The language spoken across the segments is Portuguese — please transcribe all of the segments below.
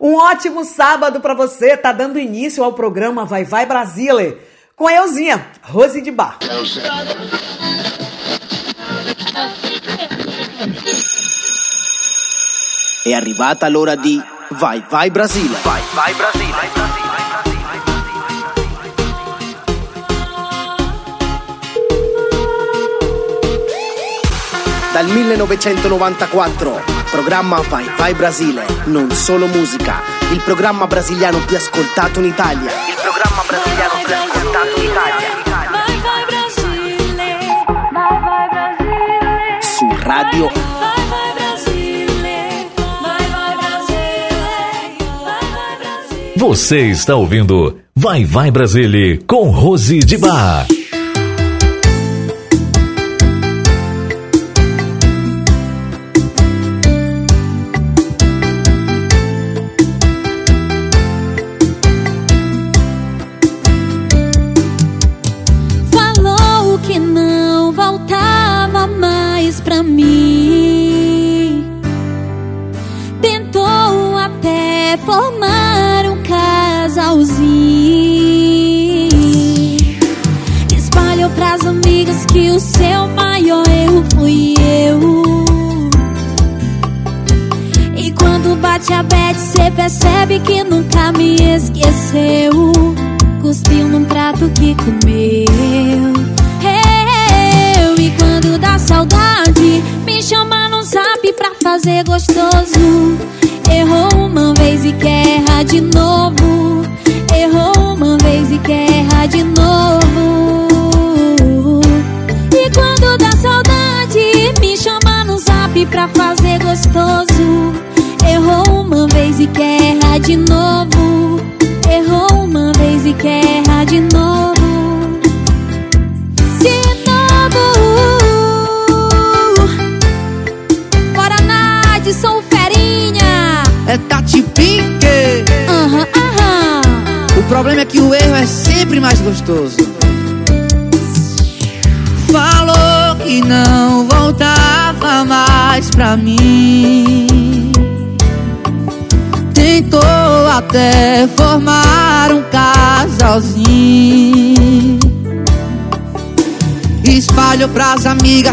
Um ótimo sábado para você. Tá dando início ao programa Vai Vai Brasília com a Euzinha, Rose de Bar. È arrivata l'ora di Vai Vai Brasile. Vai Vai Brasile. Dal 1994, programma Vai Vai Brasile, non solo musica, il programma brasiliano più ascoltato in Italia. Il programma brasiliano più ascoltato in Italia. Vai vai Brasile, vai vai Brasile. Su Radio Vai vai Brasile, vai vai Brasile, vai vai Brasile. Você está ouvindo Vai Vai Brasília com Rose de Bar. Errar de novo.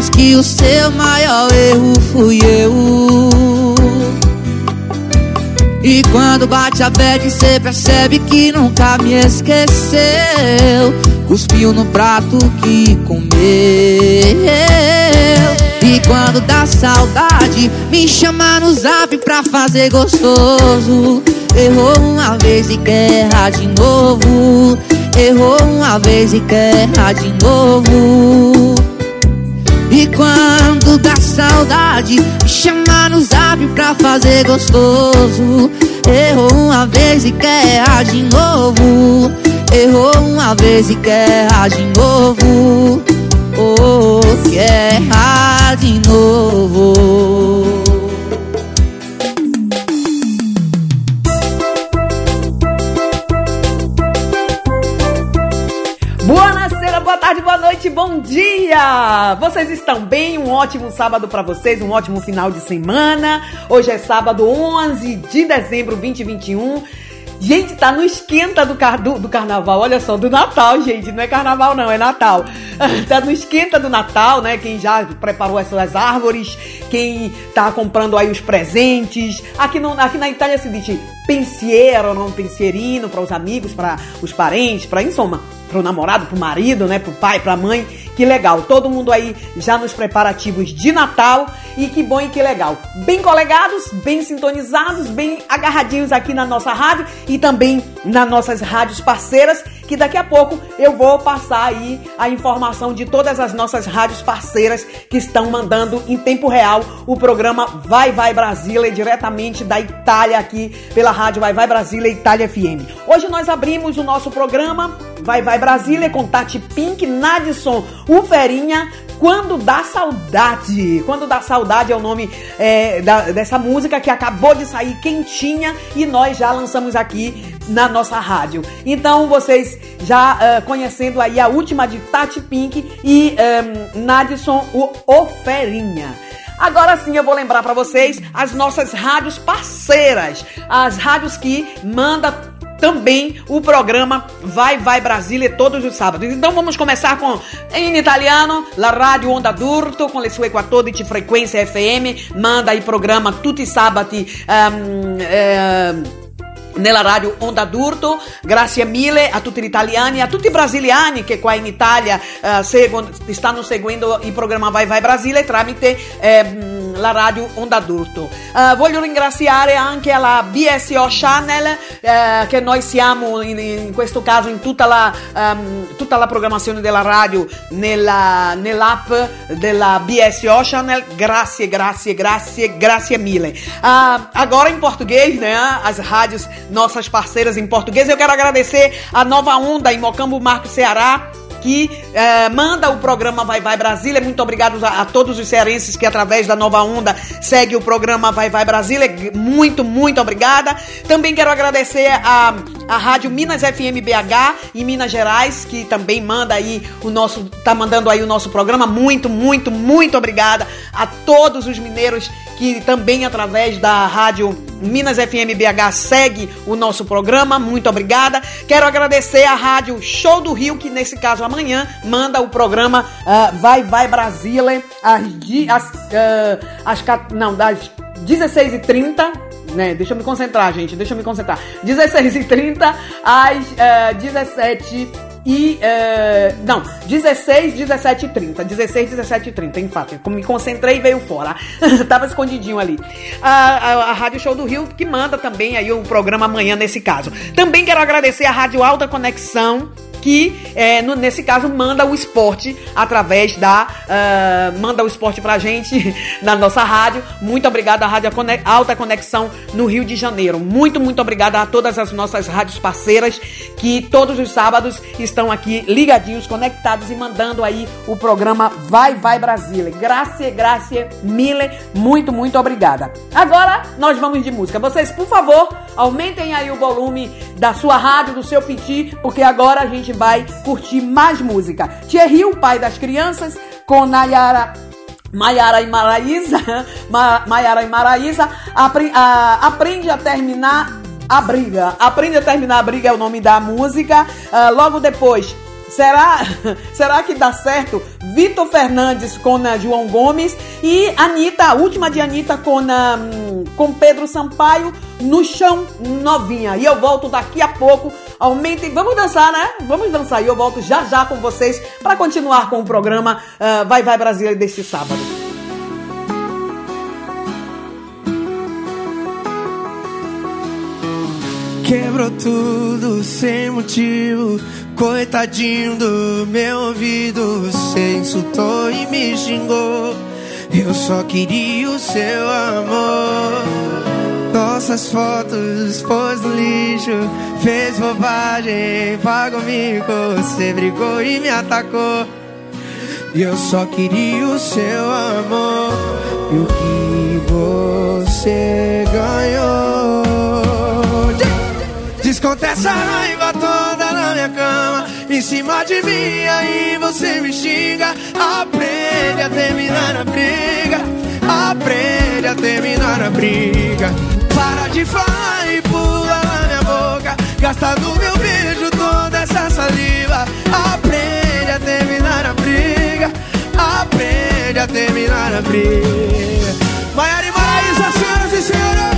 Amigas que o seu maior erro fui eu. E quando bate a bad, cê percebe que nunca me esqueceu. Cuspiu no prato que comeu. E quando dá saudade, me chama no zap pra fazer gostoso. Errou uma vez e quer errar de novo. Errou uma vez e quer errar de novo. E quando dá saudade, me chama no zap pra fazer gostoso. Errou uma vez e quer errar de novo. Errou uma vez e quer errar de novo. Oh, quer errar de novo. Bom dia! Vocês estão bem? Um ótimo sábado para vocês, um ótimo final de semana. Hoje é sábado 11 de dezembro 2021. Gente, tá no esquenta do, car do, do carnaval, olha só, do Natal, gente. Não é carnaval, não, é Natal. tá no esquenta do Natal, né? Quem já preparou essas árvores, quem tá comprando aí os presentes. Aqui, no, aqui na Itália se diz pensiero, não pensierino, para os amigos, para os parentes, para, em soma, pro namorado, pro marido, né, pro pai, pra mãe. Que legal. Todo mundo aí já nos preparativos de Natal e que bom e que legal. Bem colegados, bem sintonizados, bem agarradinhos aqui na nossa rádio e também nas nossas rádios parceiras, que daqui a pouco eu vou passar aí a informação de todas as nossas rádios parceiras que estão mandando em tempo real o programa Vai Vai Brasília diretamente da Itália aqui pela rádio Vai Vai Brasília Itália FM. Hoje nós abrimos o nosso programa Vai Vai Brasília com Tati Pink, Nadson, Uferinha, Quando Dá Saudade. Quando Dá Saudade é o nome é, da- dessa música que acabou de sair quentinha e nós já lançamos aqui na nossa rádio. Então vocês já ah, conhecendo aí a última de Tati Pink e um, Nadson, o Oferinha. Agora sim eu vou lembrar para vocês as nossas rádios parceiras, as rádios que manda também o programa Vai Vai Brasília todos os sábados. Então vamos começar com em italiano, la radio Onda d'Urto con le sue 14 frequenze FM, manda i programa tutti sabati um, um, nella radio Onda d'Urto. Grazie mille a tutti gli italiani, a tutti i brasiliani che qua in Italia uh, seguono, stanno seguendo il programma Vai Vai Brasile tramite eh, la radio Onda d'Urto. Uh, voglio ringraziare anche alla BSO Channel uh, che noi siamo in, in, questo caso in tutta la, um, tutta la programmazione della radio nella, nell'app della BSO Channel. Grazie, grazie, grazie, grazie mille. Uh, agora em português, né? As rádios nossas parceiras em português. Eu quero agradecer a Nova Onda em Mocambo Marco Ceará que é, manda o programa Vai Vai Brasília. Muito obrigado a, a, todos os cearenses que, através da Nova Onda, segue o programa Vai Vai Brasília. Muito, muito obrigada. Também quero agradecer a, a Rádio Minas FM BH em Minas Gerais, que também manda aí o nosso, tá mandando aí o nosso programa. Muito, muito, muito obrigada a todos os mineiros que também através da Rádio Minas FM BH segue o nosso programa. Muito obrigada. Quero agradecer a Rádio Show do Rio, que nesse caso amanhã manda o programa uh, Vai Vai Brasília às, às, uh, não, das 16h30 né? Deixa eu me concentrar, gente. Deixa eu me concentrar. 16h30 às uh, 17 e. Uh, não, 16, 17 e 30. 16, 17 e 30, em fato. Me concentrei e veio fora. Tava escondidinho ali. A, a, a, Rádio Show do Rio, que manda também aí o programa amanhã nesse caso. Também quero agradecer a Rádio Alta Conexão que é, no, nesse caso manda o esporte através da uh, manda o esporte pra gente na nossa rádio. Muito obrigada à Rádio Alta Conexão no Rio de Janeiro. Muito, muito obrigada a todas as nossas rádios parceiras que todos os sábados estão aqui ligadinhos, conectados e mandando aí o programa Vai Vai Brasília. Graças, graças, mille, muito, muito obrigada. Agora nós vamos de música. Vocês, por favor, aumentem aí o volume da sua rádio, do seu piti, porque agora a gente vai curtir mais música. Thierry, o pai das crianças, com Nayara Maiara e Maraísa, Maiara e Maraísa, aprende a terminar a briga. Aprende a terminar a briga é o nome da música. Uh, logo depois, Será, será que dá certo? Vitor Fernandes com uh, João Gomes e Anitta, a última de Anitta com, uh, com Pedro Sampaio no chão novinha. E eu volto daqui a pouco. Aumentem, vamos dançar, né? Vamos dançar e eu volto já já com vocês para continuar com o programa uh, Vai Vai Brasília deste sábado. Quebrou tudo sem motivo. Coitadinho do meu ouvido. Você insultou e me xingou. Eu só queria o seu amor. Nossas fotos pôs no lixo. Fez bobagem, pagou mico. Você brigou e me atacou. E eu só queria o seu amor. E o que você ganhou? Desconta essa raiva toda na minha cama Em cima de mim, aí você me xinga Aprende a terminar a briga Aprende a terminar a briga Para de falar e pula na minha boca. Gasta no meu beijo toda essa saliva. Aprende a terminar a briga. Aprende a terminar a briga. Maiara e Maraísa, senhoras e senhores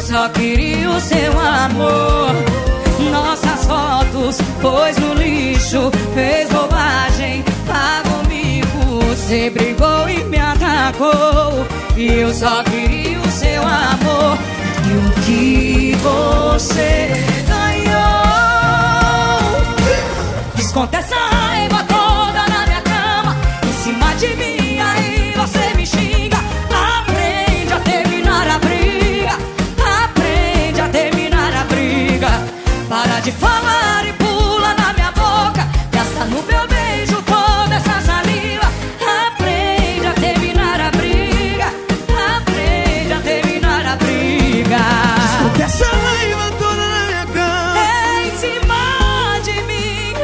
só queria o seu amor. Nossas fotos pôs no lixo Fez bobagem, pagou mico Você brigou e me atacou. E eu só queria o seu amor. E o que você ganhou? Desconta essa raiva Para de falar e pula na minha boca. Gasta no meu beijo toda essa saliva. Aprende a terminar a briga. Aprende a terminar a briga. Desculpe essa raiva toda na minha cama É em cima de mim.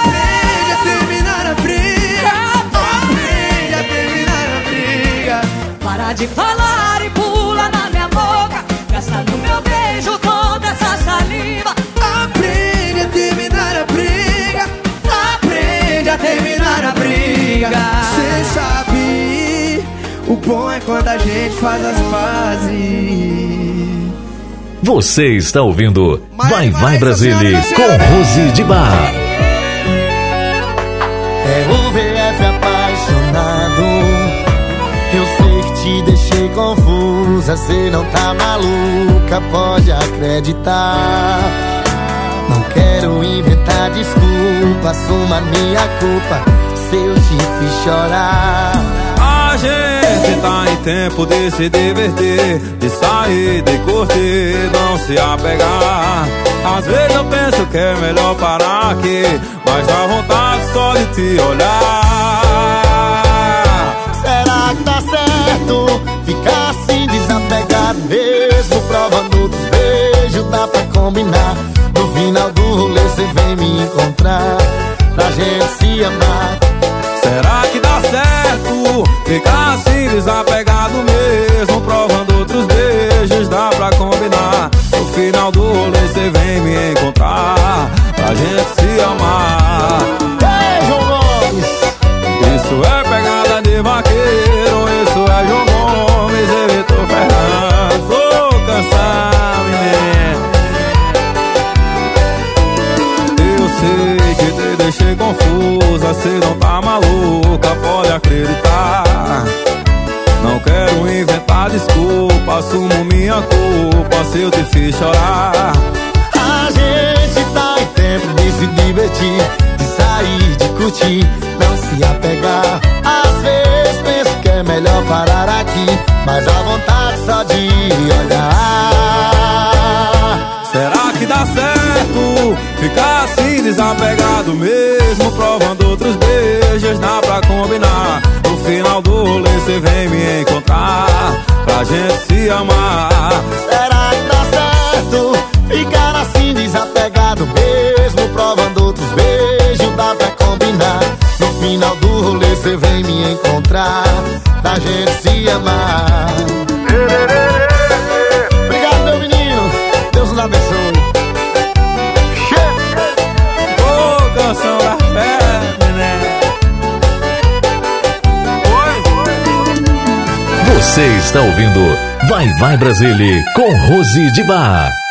Aprende a terminar a briga. Aprende a terminar a briga. Para de falar briga Cê sabe O bom é quando a gente faz as pazes Você está ouvindo Vai Vai Brasília com Rose de Bar. É o VF apaixonado. Eu sei que te deixei confusa. Cê não tá maluca, pode acreditar. Não quero inventar desculpa, assuma minha culpa. Se eu te fiz chorar. A gente tá em tempo de se divertir, de sair, de curtir, não se apegar. Às vezes eu penso que é melhor parar aqui, mas dá vontade só de te olhar. Será que dá certo ficar assim desapegado mesmo? Provando dos beijos, dá pra combinar. No final do rolê cê vem me encontrar, pra gente se amar. Será que dá certo ficar assim desapegado mesmo? Provando outros beijos, dá pra combinar. No final do rolê cê vem me encontrar, pra gente se amar. Beijo, Gomes! Isso é confusa, cê não tá maluca, pode acreditar. Não quero inventar desculpa, assumo minha culpa se eu te fiz chorar. A gente tá em tempo de se divertir, de sair, de curtir, não se apegar. Às vezes penso que é melhor parar aqui, mas dá vontade só de olhar. Será que dá certo ficar assim desapegado rolê cê vem me encontrar, pra gente se amar. Será que dá certo ficar assim desapegado mesmo? Provando outros beijos, dá pra combinar. No final do rolê cê vem me encontrar, pra gente se amar. Está ouvindo Vai Vai Brasília com Rose de Bar.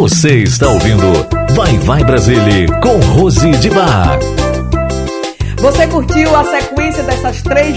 Você está ouvindo Vai Vai Brasília com Rose de Bar. Você curtiu a sequência dessas três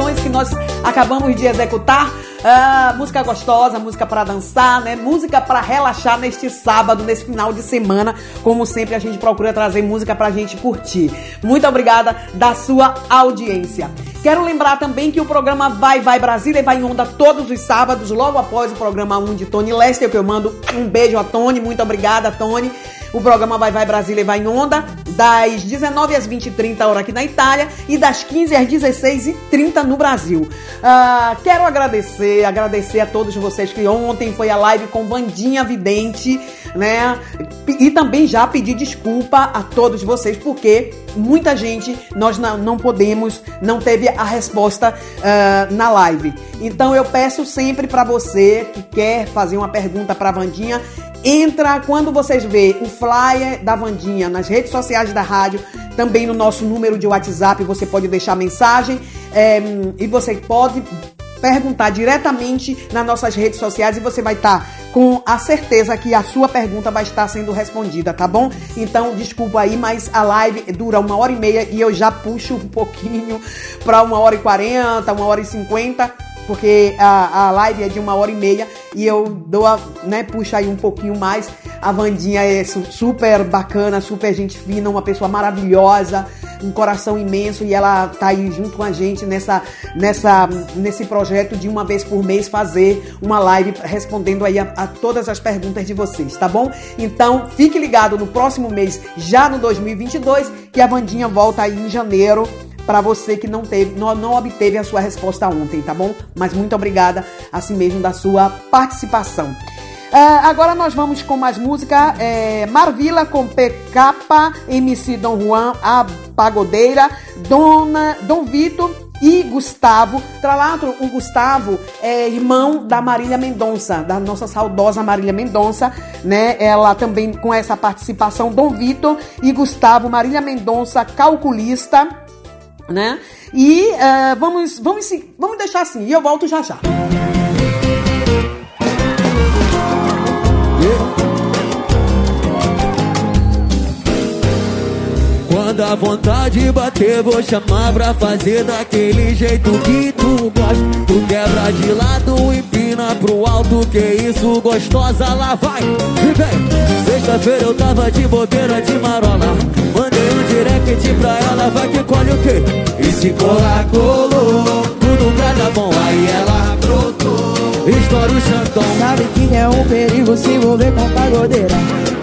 canções que nós acabamos de executar? Ah, música gostosa, música para dançar, né? Música para relaxar neste sábado, nesse final de semana. Como sempre, a gente procura trazer música pra gente curtir. Muito obrigada da sua audiência. Quero lembrar também que o programa Vai Vai Brasília vai em onda todos os sábados, logo após o programa 1 de Tony Lester, que eu mando um beijo a Tony. Muito obrigada, Tony. O programa Vai Vai Brasília vai em onda das 19 às 20h30 hora aqui na Itália e das 15 às 16h30 no Brasil. Ah, quero agradecer, agradecer a todos vocês que ontem foi a live com Vandinha Vidente, né? E também já pedir desculpa a todos vocês porque muita gente nós não, não podemos, não teve a resposta ah, na live. Então eu peço sempre para você que quer fazer uma pergunta para Vandinha Entra quando vocês vê o flyer da Vandinha nas redes sociais da rádio, também no nosso número de WhatsApp, você pode deixar mensagem é, e você pode perguntar diretamente nas nossas redes sociais e você vai estar tá com a certeza que a sua pergunta vai estar sendo respondida, tá bom? Então, desculpa aí, mas a live dura uma hora e meia e eu já puxo um pouquinho para uma hora e quarenta, uma hora e cinquenta porque a, a live é de uma hora e meia e eu dou a, né, puxa aí um pouquinho mais. A Vandinha é super bacana, super gente fina, uma pessoa maravilhosa, um coração imenso e ela tá aí junto com a gente nessa, nessa, nesse projeto de uma vez por mês fazer uma live respondendo aí a, a todas as perguntas de vocês, tá bom? Então fique ligado no próximo mês, já no 2022, que a Vandinha volta aí em janeiro para você que não teve, não, não obteve a sua resposta ontem, tá bom? Mas muito obrigada, assim mesmo, da sua participação. Uh, agora nós vamos com mais música. É, Marvila com PK, MC Dom Juan, a Pagodeira, Dona, Dom Vitor e Gustavo. Tralatro, o Gustavo é irmão da Marília Mendonça, da nossa saudosa Marília Mendonça, né? Ela também com essa participação, Dom Vitor e Gustavo, Marília Mendonça, calculista né? E uh, vamos, vamos, vamos deixar assim, e eu volto já já. Quando a vontade bater, vou chamar pra fazer daquele jeito que tu gosta. Tu quebra de lado, empina pro alto, que isso gostosa, lá vai e vem. Sexta-feira eu tava de bobeira de marola. Mandei direct pra ela, vai que colhe o quê? E se colar, colou. Tudo pra dar bom, aí ela brotou. Estoura o chantão. Sabe que é um perigo se envolver com pagodeira.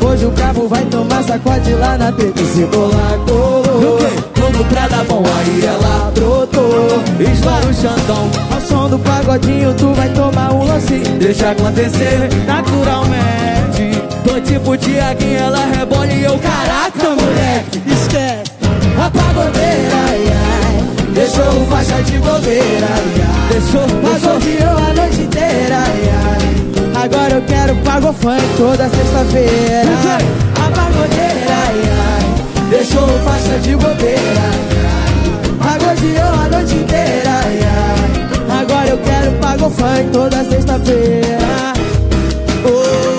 Hoje o cabo vai tomar sacode lá na treta. E se colar, colou. Tudo pra dar bom, aí ela brotou. Estoura o chantão. Ao som do pagodinho, tu vai tomar um lance. Deixa acontecer naturalmente. Tô tipo Tiaguinho, ela rebola e eu, caraca, moleque. Esquece a pagodeira, ai, ai. Deixou o faixa de bobeira, ai, ai. Deixou, Pagodeou a noite inteira, ai, ai. Agora eu quero pago funk toda sexta-feira. A pagodeira, ai, ai. Deixou o faixa de bobeira, ai, ai. Pagodeou a noite inteira, ai, ai. Agora eu quero pago funk toda sexta-feira. Ô,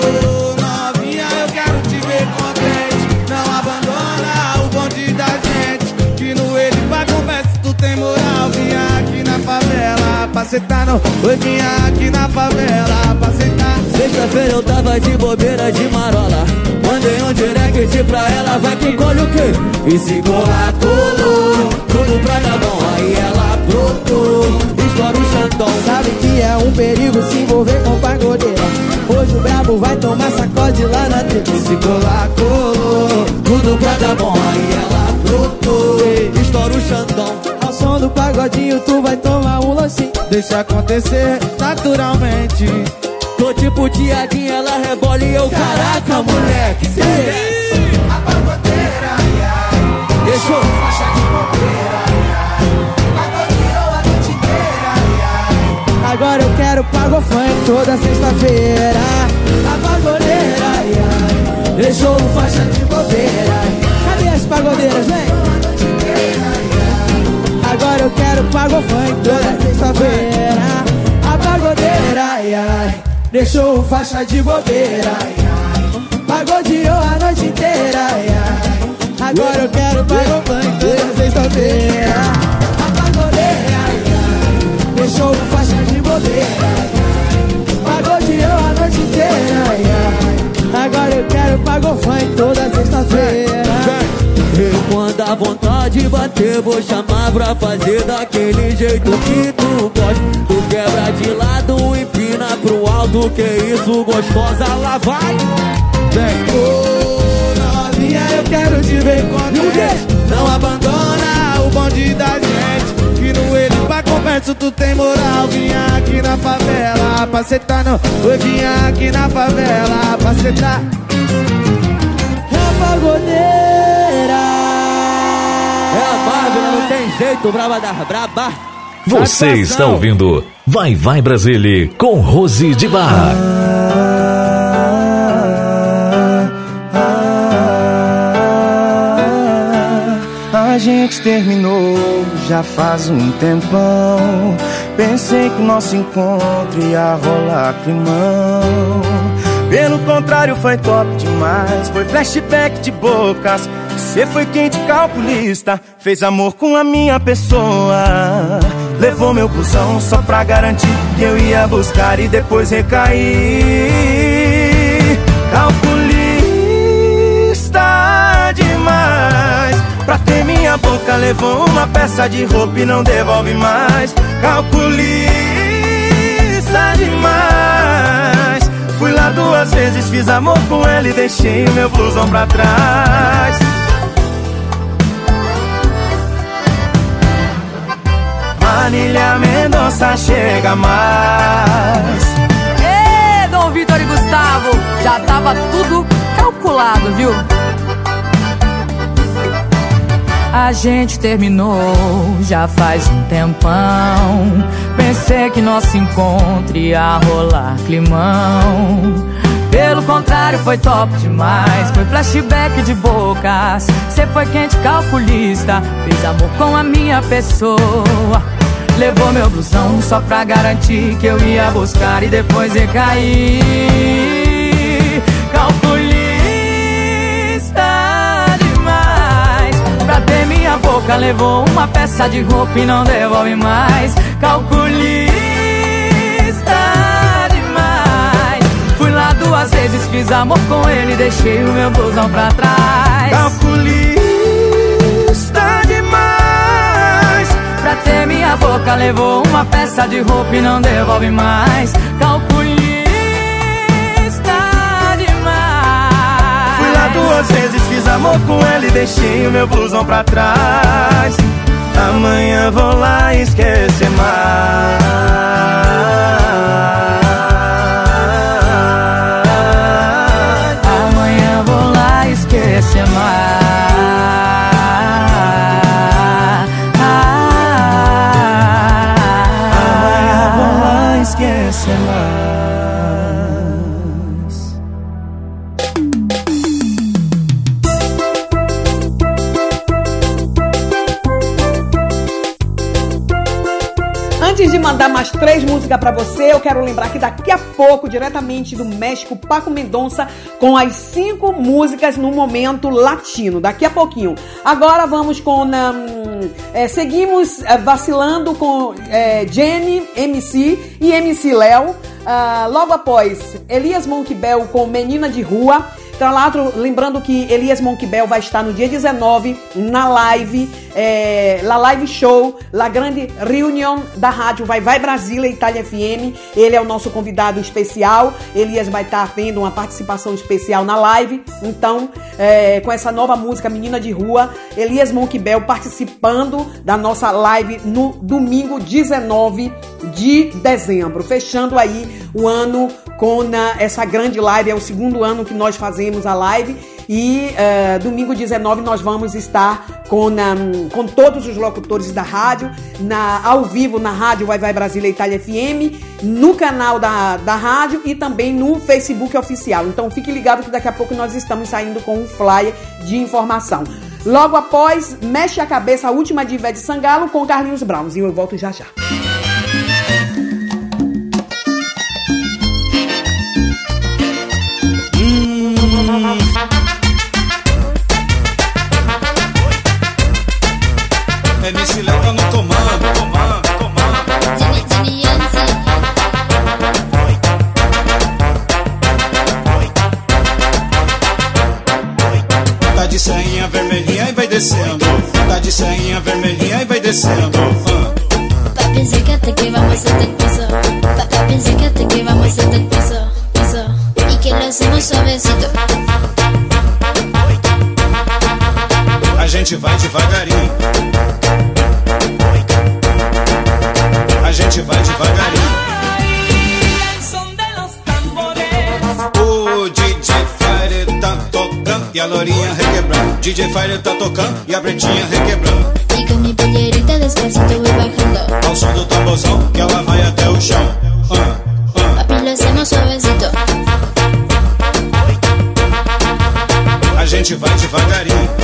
sentar no. Vinha aqui na favela pra sentar. Sexta-feira eu tava de bobeira de marola. Mandei um direct pra ela, vai que colhe o quê? E se colar, colou. Tudo pra dar bom, aí ela brotou. Estoura o chantão. Sabe que é um perigo se envolver com pagodeira. Hoje o brabo vai tomar sacode lá na treta. Se colar, colou. Tudo pra dar bom, aí ela brotou. Estoura o chantão. Som do pagodinho, tu vai tomar um lancinho. Deixa acontecer naturalmente. Tô tipo Tiaguinho, ela rebola e eu, caraca, moleque. Cê esquece. A pagodeira, ai, ai. Deixou. Faixa de bobeira, ai, ai. Noite inteira, ai, ai. Agora eu quero pago funk toda sexta-feira. A pagodeira, ai, ai. Deixou faixa de bobeira. Cadê as pagodeiras, vem? Eu quero pago funk toda sexta-feira. A pagodeira, ai, ai. Deixou faixa de bobeira, ai, ai. Pagodeou a noite inteira, ai, ai. Agora eu quero pago funk toda sexta-feira. A pagodeira, ai, ai. Deixou faixa de bobeira. Pagodeou a noite inteira, ai, ai. Agora eu quero pago funk toda sexta-feira. E quando a vontade bater, vou chamar pra fazer daquele jeito que tu gosta. Tu quebra de lado, empina pro alto, que isso, gostosa, lá vai. Vem, Ô, novinha, eu quero te ver contente. Não abandona o bonde da gente. Que no ele pra conversa tu tem moral. Vinha aqui na favela pra sentar no. Oi, vinha aqui na favela pra sentar. É não tem jeito, braba da braba. Você está ouvindo Vai Vai Brasília com Rose de Bar. A gente terminou já faz um tempão. Pensei que o nosso encontro ia rolar climão. Pelo contrário, foi top demais. Foi flashback de bocas. Você foi quente calculista. Fez amor com a minha pessoa. Levou meu busão só pra garantir que eu ia buscar e depois recair. Calculista demais. Pra ter minha boca, levou uma peça de roupa e não devolve mais. Calculista demais. Fui lá duas vezes, fiz amor com ela e deixei meu blusão pra trás. Marília Mendonça chega mais. Ê, Dom Vitor e Gustavo, já tava tudo calculado, viu? A gente terminou já faz um tempão. Pensei que nosso encontro ia rolar climão. Pelo contrário, foi top demais. Foi flashback de bocas. Cê foi quente calculista. Fez amor com a minha pessoa. Levou meu blusão só pra garantir que eu ia buscar e depois ia cair. Calculista demais. Pra ter minha boca, levou uma peça de roupa e não devolve mais. Calculista demais. Fui lá duas vezes, fiz amor com ele, deixei o meu blusão pra trás. Calculista minha boca levou uma peça de roupa e não devolve mais Calculista demais Fui lá duas vezes, fiz amor com ela e deixei o meu blusão pra trás. Amanhã vou lá esquecer mais. Mandar mais três músicas pra você, eu quero lembrar que daqui a pouco, diretamente do México, Paco Mendonça com as cinco músicas no momento latino. Daqui a pouquinho. Agora vamos com. hum, é, seguimos é, vacilando com é, Jenny, MC e MC Léo. Ah, logo após, Elias Monquibel com Menina de Rua. Então, lá, outro- lembrando que Elias Monquibel vai estar no dia 19 na live, é, Live Show, La Grande Reunião da rádio Vai Vai Brasília, Itália FM. Ele é o nosso convidado especial. Elias vai estar tendo uma participação especial na live. Então, é, com essa nova música Menina de Rua, Elias Monquibel participando da nossa live no domingo 19 de dezembro. Fechando aí o ano com na- essa grande live. É o segundo ano que nós fazemos a live. E eh, domingo 19 nós vamos estar com, na- com todos os locutores da rádio, na, ao vivo na rádio Vai Vai Brasília Itália FM, no canal da, da rádio e também no Facebook oficial. Então fique ligado que daqui a pouco nós estamos saindo com um flyer de informação. Logo após, mexe a cabeça a última de Ivete Sangalo com Carlinhos Brown. E eu volto já já. MC Leva no comando, comando. Tá de sainha vermelhinha e vai descendo. Tá de sainha vermelhinha e vai descendo. Tá pra pensar que até que vamos até piso. Pra tá pensar que até que vamos até piso. Piso. E que lo hacemos suavecito. Gente vai devagarinho. A gente vai devagarinho. O DJ Fire tá tocando e a Lourinha requebrando. DJ Fire tá tocando e a Pretinha requebrando. Con mi pollerita despacito voy bajando. Ao som do tamborzão que ela vai até o chão. Ah, ah. Papi, lo hacemos suavecito. A gente vai devagarinho.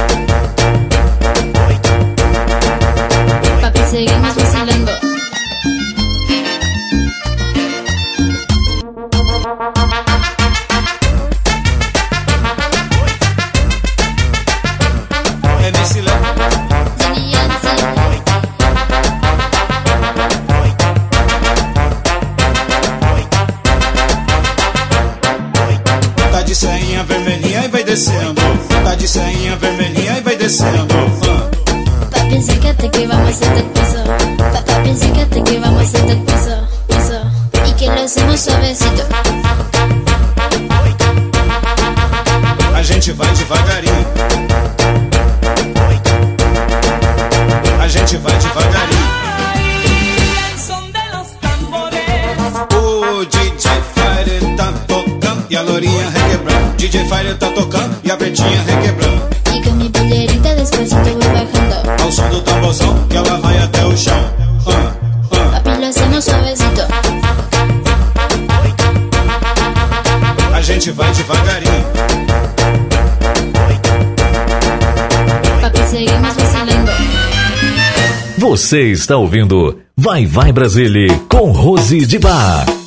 Gente vai devagarinho. Papi. Você está ouvindo Vai Vai Brasília com Rose de Bar.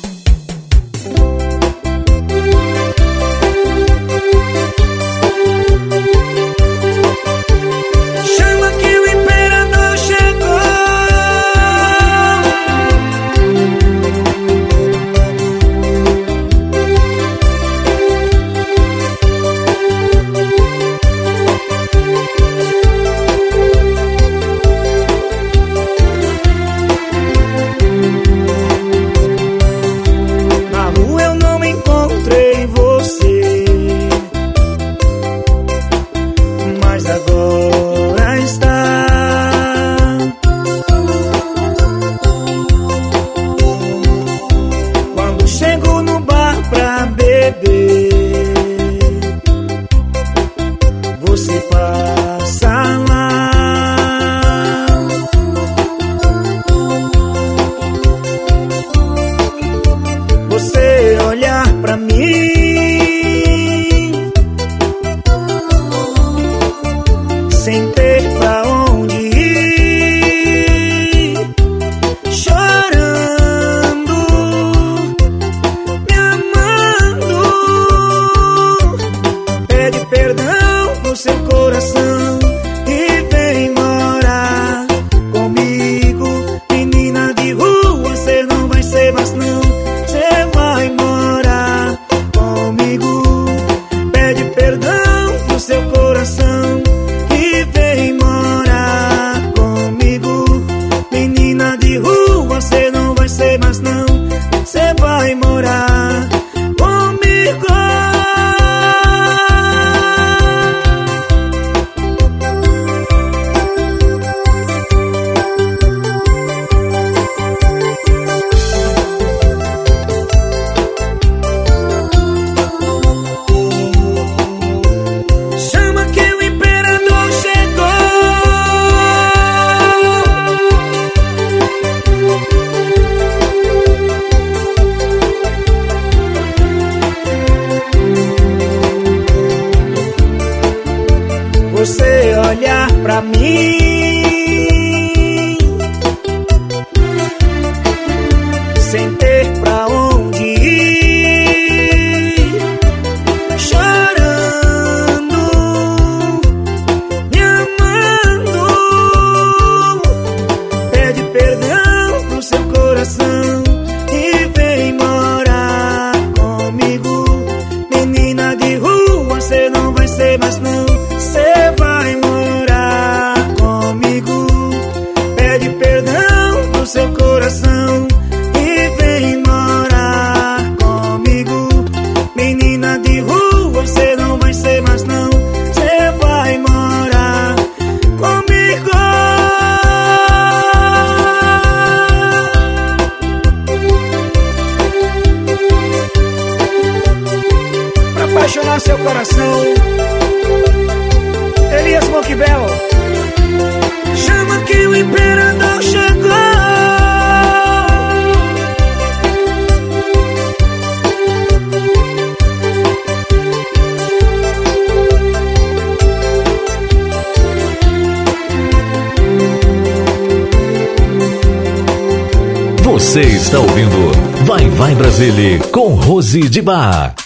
você vai morar comigo. Pede perdão pro seu coração e vem morar comigo. Menina de rua, você não vai ser mais não. Você vai morar comigo. Pra apaixonar seu coração. Bebel. Chama que o imperador chegou. Você está ouvindo Vai Vai Brasília com Rose de Bar.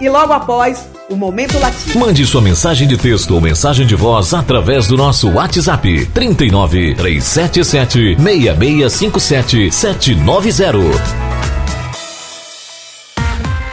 e logo após o Momento Latino. Mande sua mensagem de texto ou mensagem de voz através do nosso WhatsApp 39 377 6657 790.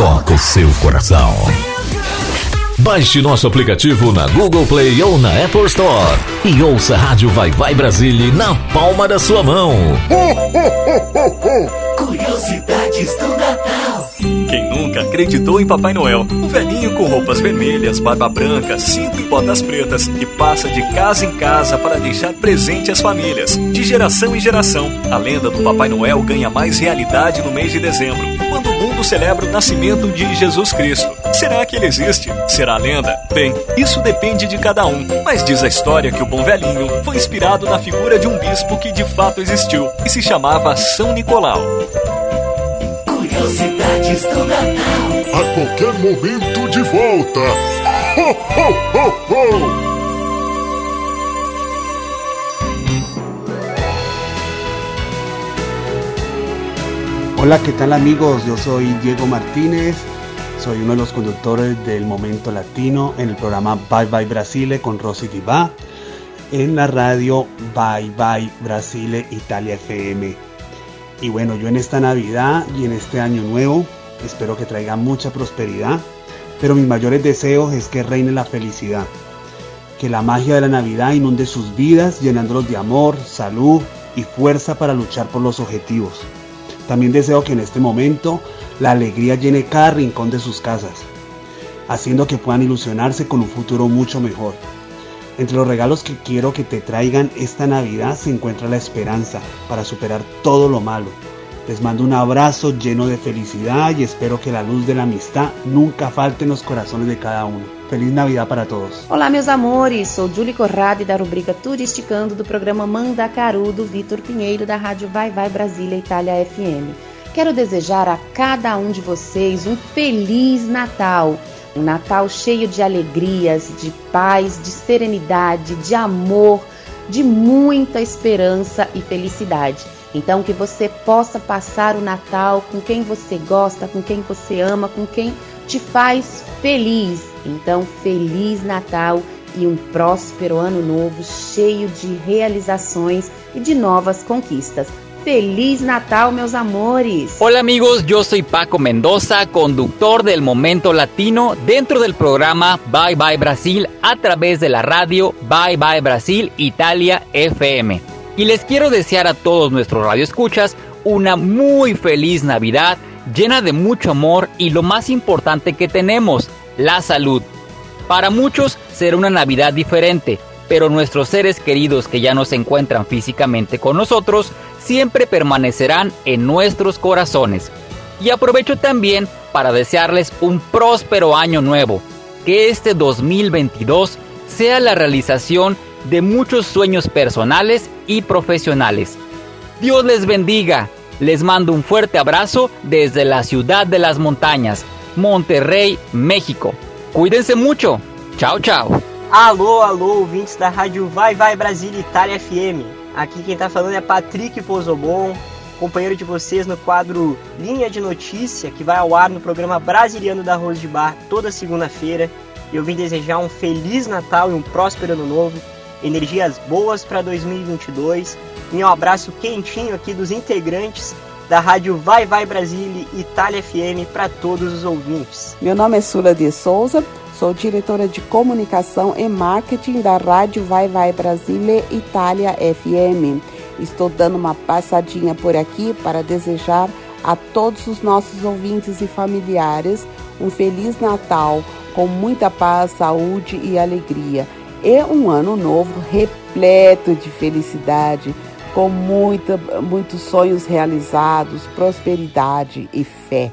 toca o seu coração. Baixe nosso aplicativo na Google Play ou na Apple Store e ouça a Rádio Vai Vai Brasília na palma da sua mão. Curiosidades do Natal. Quem nunca acreditou em Papai Noel? Um velhinho com roupas vermelhas, barba branca, cinto e botas pretas que passa de casa em casa para deixar presente às famílias. De geração em geração, a lenda do Papai Noel ganha mais realidade no mês de dezembro, mundo celebra o nascimento de Jesus Cristo. Será que ele existe? Será lenda? Bem, isso depende de cada um, mas diz a história que o bom velhinho foi inspirado na figura de um bispo que de fato existiu e se chamava São Nicolau. Curiosidades do Natal. A qualquer momento de volta. Ho, ho, ho, ho! Hola, ¿qué tal amigos? Yo soy Diego Martínez, soy uno de los conductores del Momento Latino en el programa Bye Bye Brasile con Rosy Diva en la radio Bye Bye Brasile Italia FM. Y bueno, yo en esta Navidad y en este año nuevo espero que traiga mucha prosperidad, pero mis mayores deseos es que reine la felicidad, que la magia de la Navidad inunde sus vidas llenándolos de amor, salud y fuerza para luchar por los objetivos. También deseo que en este momento la alegría llene cada rincón de sus casas, haciendo que puedan ilusionarse con un futuro mucho mejor. Entre los regalos que quiero que te traigan esta Navidad se encuentra la esperanza para superar todo lo malo. Les mando un abrazo lleno de felicidad y espero que la luz de la amistad nunca falte en los corazones de cada uno. Feliz Navidad para todos. Olá, meus amores. Sou Julie Corrado da rubrica Turisticando do programa Mandacaru do Vitor Pinheiro da Rádio Vai Vai Brasília Itália FM. Quero desejar a cada um de vocês um feliz Natal. Um Natal cheio de alegrias, de paz, de serenidade, de amor, de muita esperança e felicidade. Então, que você possa passar o Natal com quem você gosta, com quem você ama, com quem te faz feliz. Então, feliz Natal e um próspero ano novo cheio de realizações e de novas conquistas. Feliz Natal, meus amores. Hola amigos, yo soy Paco Mendoza, conductor del Momento Latino dentro del programa Bye Bye Brasil a través de la radio Bye Bye Brasil Italia FM. Y les quiero desear a todos nuestros radioescuchas una muy feliz Navidad llena de mucho amor y lo más importante que tenemos, la salud. Para muchos será una Navidad diferente, pero nuestros seres queridos que ya no se encuentran físicamente con nosotros siempre permanecerán en nuestros corazones. Y aprovecho también para desearles un próspero año nuevo, que este 2022 sea la realización de muchos sueños personales y profesionales. Dios les bendiga, les mando un fuerte abrazo desde la ciudad de las montañas, Monterrey, México. Cuídense mucho. Chao, chao. Alô, alô, ouvintes da rádio Vai Vai Brasília Itália FM. Aqui quem tá falando é Patrick Pozobon, companheiro de vocês no quadro Linha de Notícia, que vai ao ar no programa Brasiliano da Rose de Bar toda segunda-feira. Eu vim desejar um feliz Natal e um próspero ano novo, energias boas para 2022 e um abraço quentinho aqui dos integrantes da rádio Vai Vai Brasília Itália FM para todos os ouvintes. Meu nome é Sula de Souza, sou diretora de comunicação e marketing da rádio Vai Vai Brasília Itália FM. Estou dando uma passadinha por aqui para desejar a todos os nossos ouvintes e familiares um feliz Natal com muita paz, saúde e alegria. E um ano novo repleto de felicidade, com muita, muitos sonhos realizados, prosperidade e fé.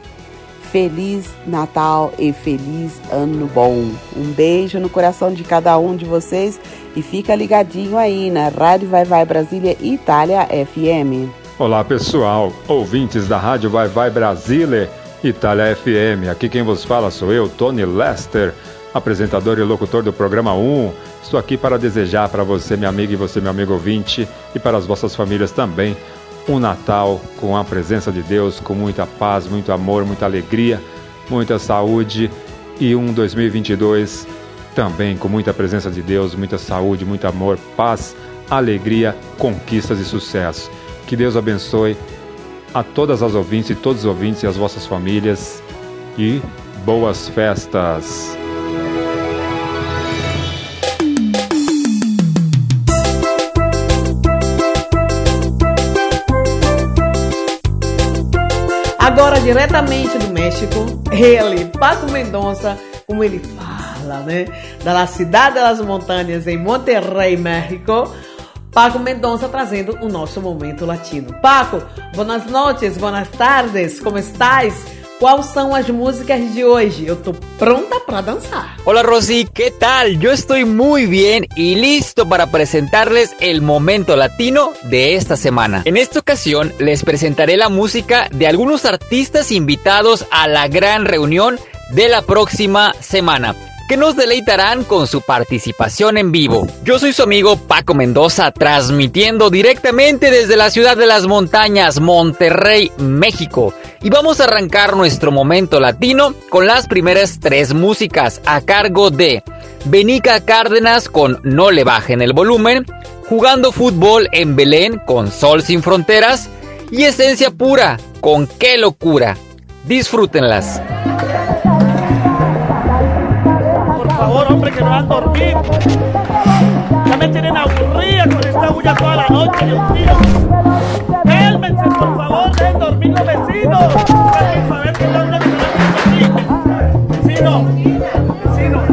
Feliz Natal e feliz Ano Bom. Um beijo no coração de cada um de vocês e fica ligadinho aí na Rádio Vai Vai Brasília Itália FM. Olá pessoal, ouvintes da Rádio Vai Vai Brasília, Itália FM. Aqui quem vos fala sou eu, Tony Lester, apresentador e locutor do programa 1. Estou aqui para desejar para você, minha amiga, e você, meu amigo ouvinte, e para as vossas famílias também, um Natal com a presença de Deus, com muita paz, muito amor, muita alegria, muita saúde e um 2022 também com muita presença de Deus, muita saúde, muito amor, paz, alegria, conquistas e sucesso. Que Deus abençoe a todas as ouvintes e todos os ouvintes e as vossas famílias e boas festas. Agora, diretamente do México, ele, Paco Mendonça, como ele fala, né? Da cidade das montanhas em Monterrey, México. Paco Mendonça trazendo o nosso momento latino. Paco, boas noites, boas tardes, como estás? Quais são as músicas de hoje? Eu tô pronta para danzar. Hola Rosy, ¿qué tal? Yo estoy muy bien y listo para presentarles el momento latino de esta semana. En esta ocasión les presentaré la música de algunos artistas invitados a la gran reunión de la próxima semana que nos deleitarán con su participación en vivo. Yo soy su amigo Paco Mendoza, transmitiendo directamente desde la ciudad de las montañas, Monterrey, México. Y vamos a arrancar nuestro momento latino con las primeras tres músicas a cargo de Benica Cárdenas con No le bajen el volumen, Jugando fútbol en Belén con Sol sin fronteras y Esencia pura con Qué locura. Disfrútenlas. Hombre, que no van a dormir. Ya me tienen aburrida con esta bulla toda la noche, Dios mío. Cálmense, por favor, dejen dormir los vecinos. Para saber que está una que Vecino, vecino.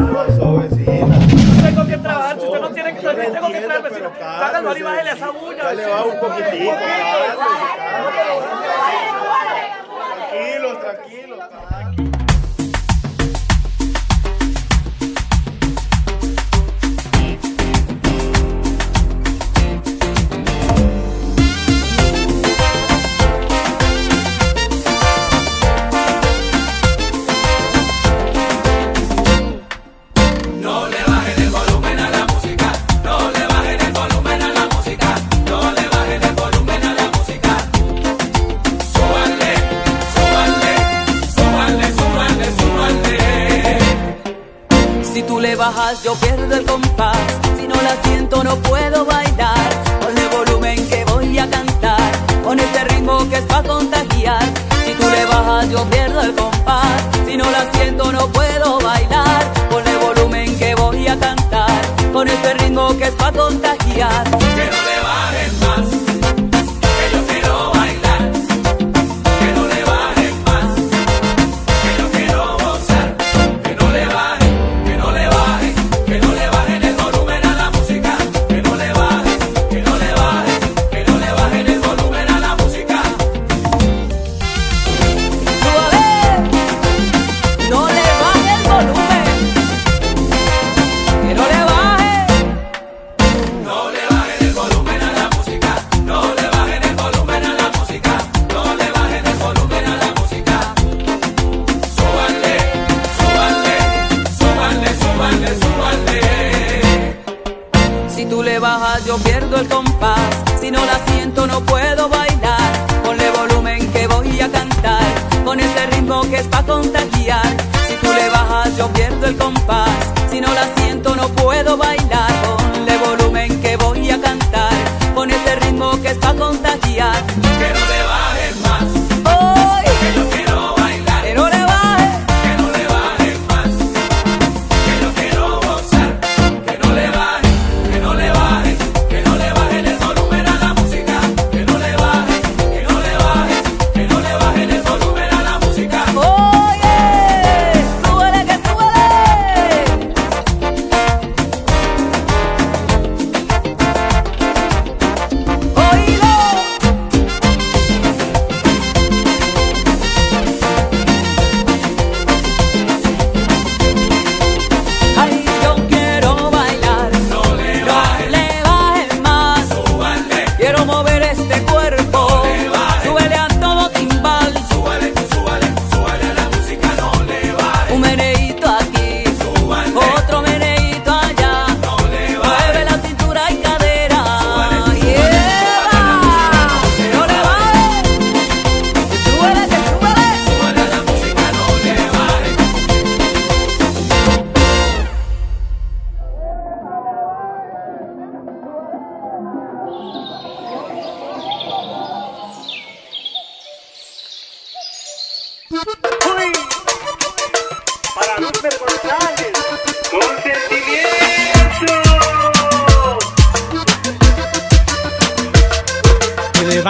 Tengo que trabajar, si usted no tiene que dormir, tengo que trabajar, vecino. Sácalo y bájale a esa bulla. le va un poquitito.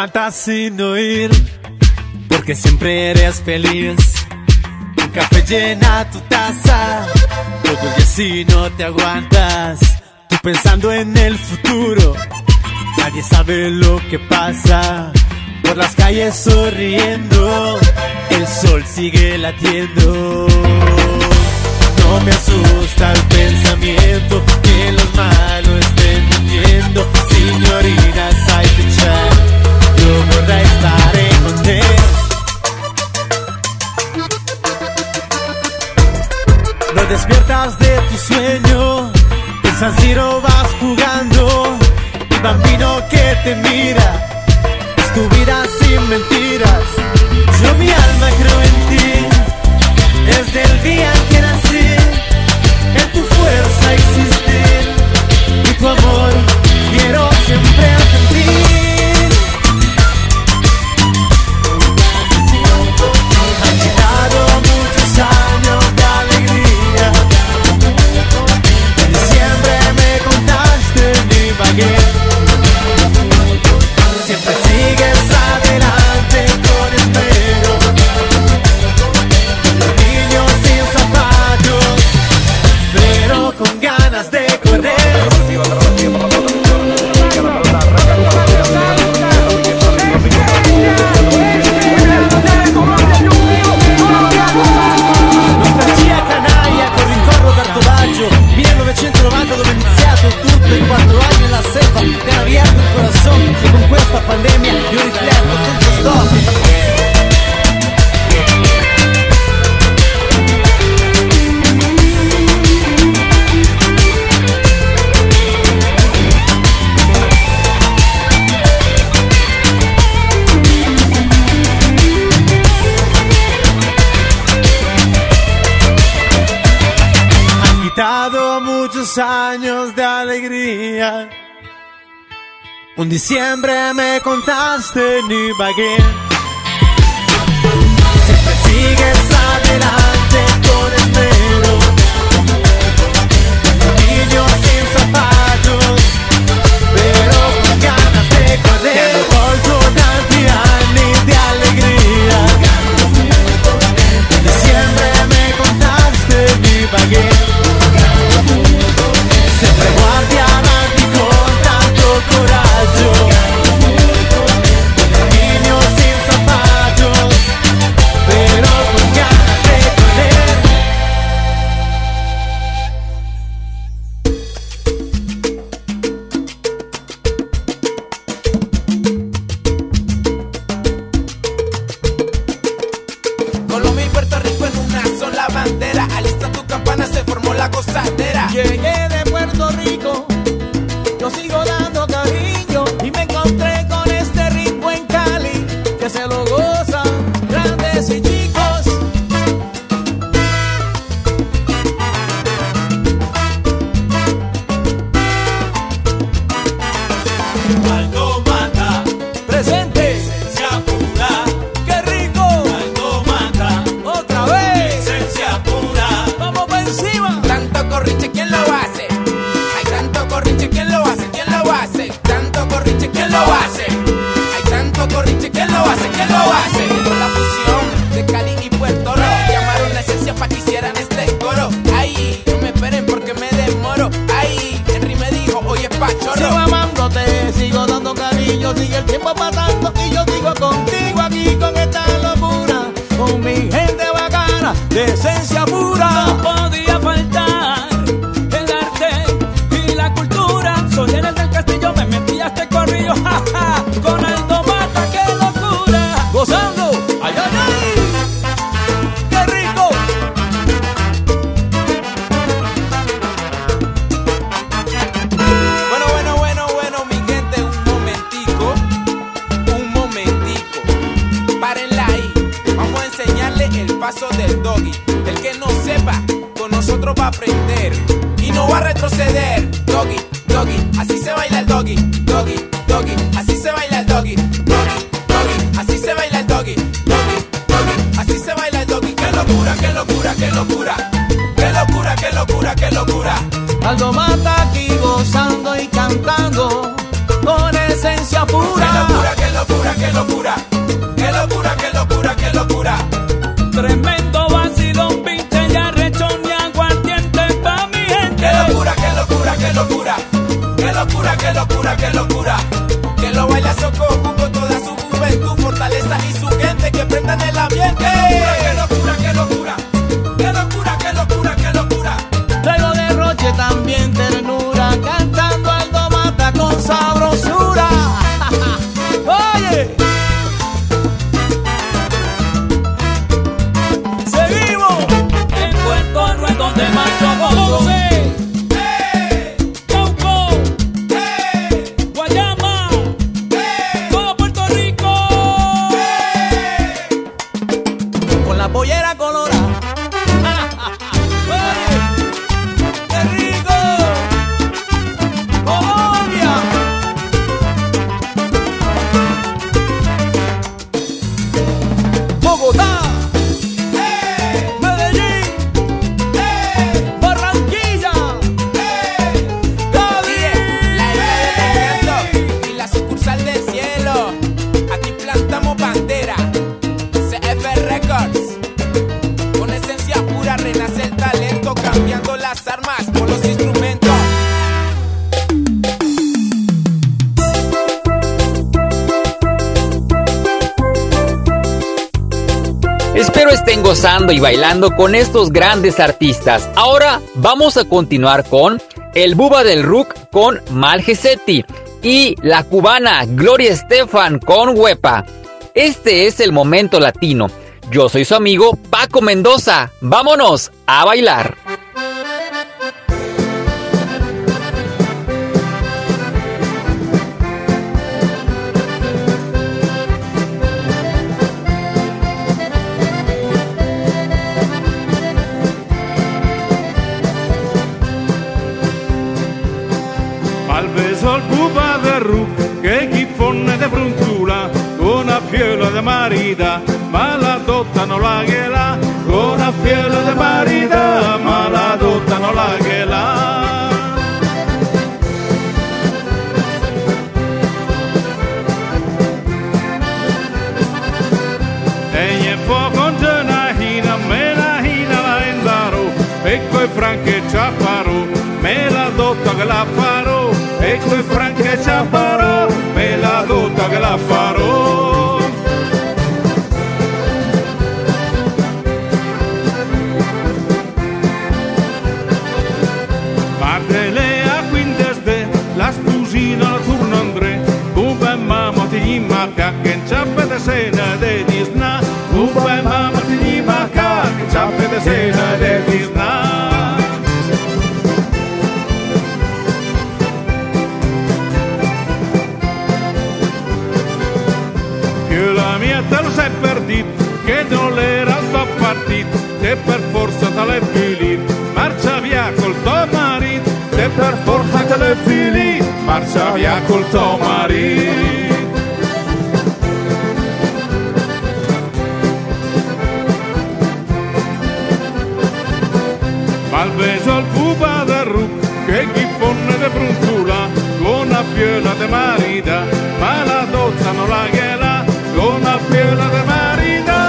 mata sin oír, porque siempre eres feliz. Un café llena tu taza, todo el día si no te aguantas. Tú pensando en el futuro, nadie sabe lo que pasa. Por las calles sonriendo, el sol sigue latiendo. No me asusta el pensamiento que los malos estén mintiendo, señoritas hay que echar despiertas de tu sueño, el San vas jugando, el bambino que te mira, es tu vida sin mentiras. Yo mi alma creo en ti, desde el día que nací, en tu fuerza existir y tu amor quiero siempre. pandemia y un reflejo son tus dos. muchos años. Un diciembre me contaste en Ibagué y bailando con estos grandes artistas. Ahora vamos a continuar con el Buba del Rook con Malgesetti y la cubana Gloria Estefan con Huepa. Este es el momento latino. Yo soy su amigo Paco Mendoza. Vámonos a bailar. Marida ma la dottano la ghela con una fiela de marida ma la dottano la. Ghela E in fuoco na hina me la hina la endaro e coi franche ciapparo me la dotta che la farò e coi cena de Disney. Che la mia terra è perdita, che non l'era sta partito, che per forza te l'è fili, marcia via col tuo marito, che per forza te l'è fili, marcia via col tuo marito. Il pupa del ruc, che chi fonne de bruntula, con una fiela de marida, ma la dozzano la ghela, con una fiela de marida,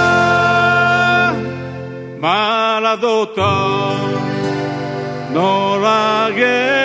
ma la dotta no la ghela.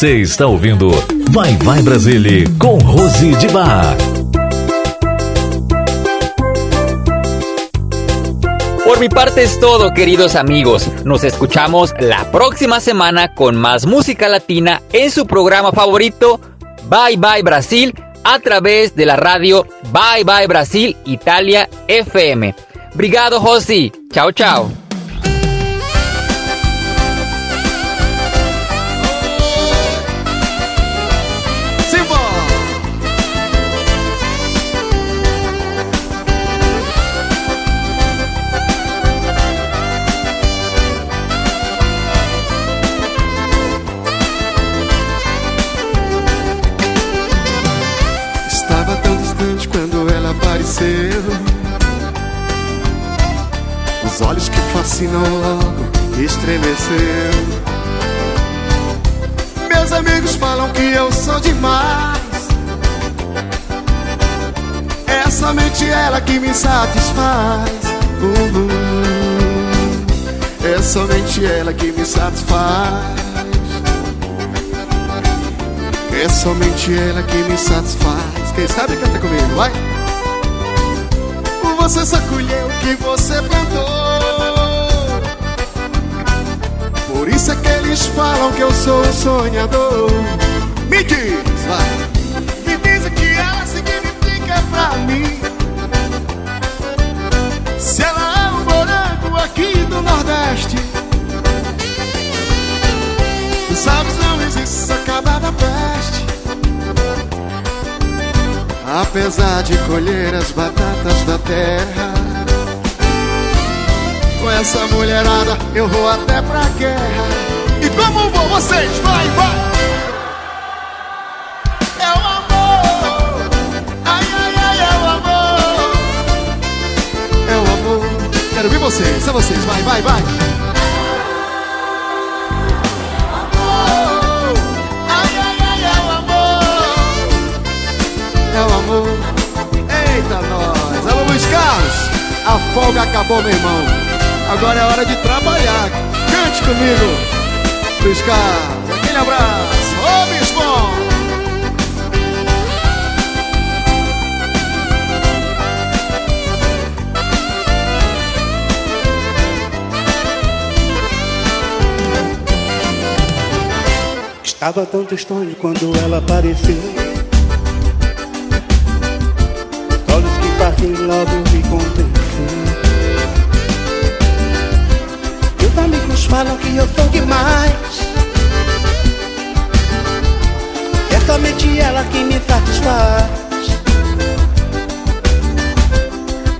Você está ouvindo Vai Vai Brasília com Rose de Bar. Por mi parte es todo, queridos amigos. Nos escuchamos la próxima semana con más música latina en su programa favorito, Bye Bye Brasil, a través de la radio Bye Bye Brasil Italia FM. Brigado Josi. Chao, chao. Fascinam logo estremeceu. Meus amigos falam que eu sou demais. É somente ela que me satisfaz. Uhum. É somente ela que me satisfaz. É somente ela que me satisfaz. Quem sabe canta comigo, vai. Você só colheu o que você plantou. Por isso é que eles falam que eu sou um sonhador. Me diz, vai. Me diz o que ela significa pra mim. Se ela é um morango aqui do Nordeste. Tu sabes, não existe acabar da peste. Apesar de colher as batatas da terra. Essa mulherada eu vou até pra guerra. E como vão vocês? Vai, vai! É o amor! Ai, ai, ai, é o amor! É o amor! Quero ver vocês, são vocês, vai, vai, vai! Ai, ai, ai, é o amor! É o amor! Eita, nós! Luiz Carlos! A folga acabou, meu irmão! Agora é hora de trabalhar! Cante comigo! Luiz aquele abraço! Ô! Estava tão tristonho quando ela apareceu. Os olhos que passei logo me. Falam que eu sou demais. É somente ela que me satisfaz.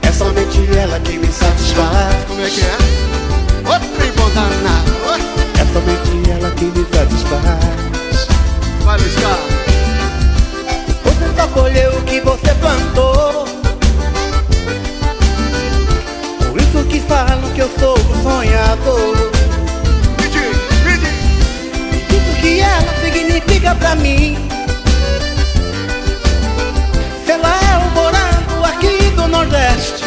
É somente ela que me satisfaz. Como é que é? Outro danado! É somente ela que me satisfaz. Vai, Carlos! Você só colheu o que você plantou. Por isso que falam que eu sou um sonhador. Que ela significa pra mim. Ela é um morango aqui do Nordeste.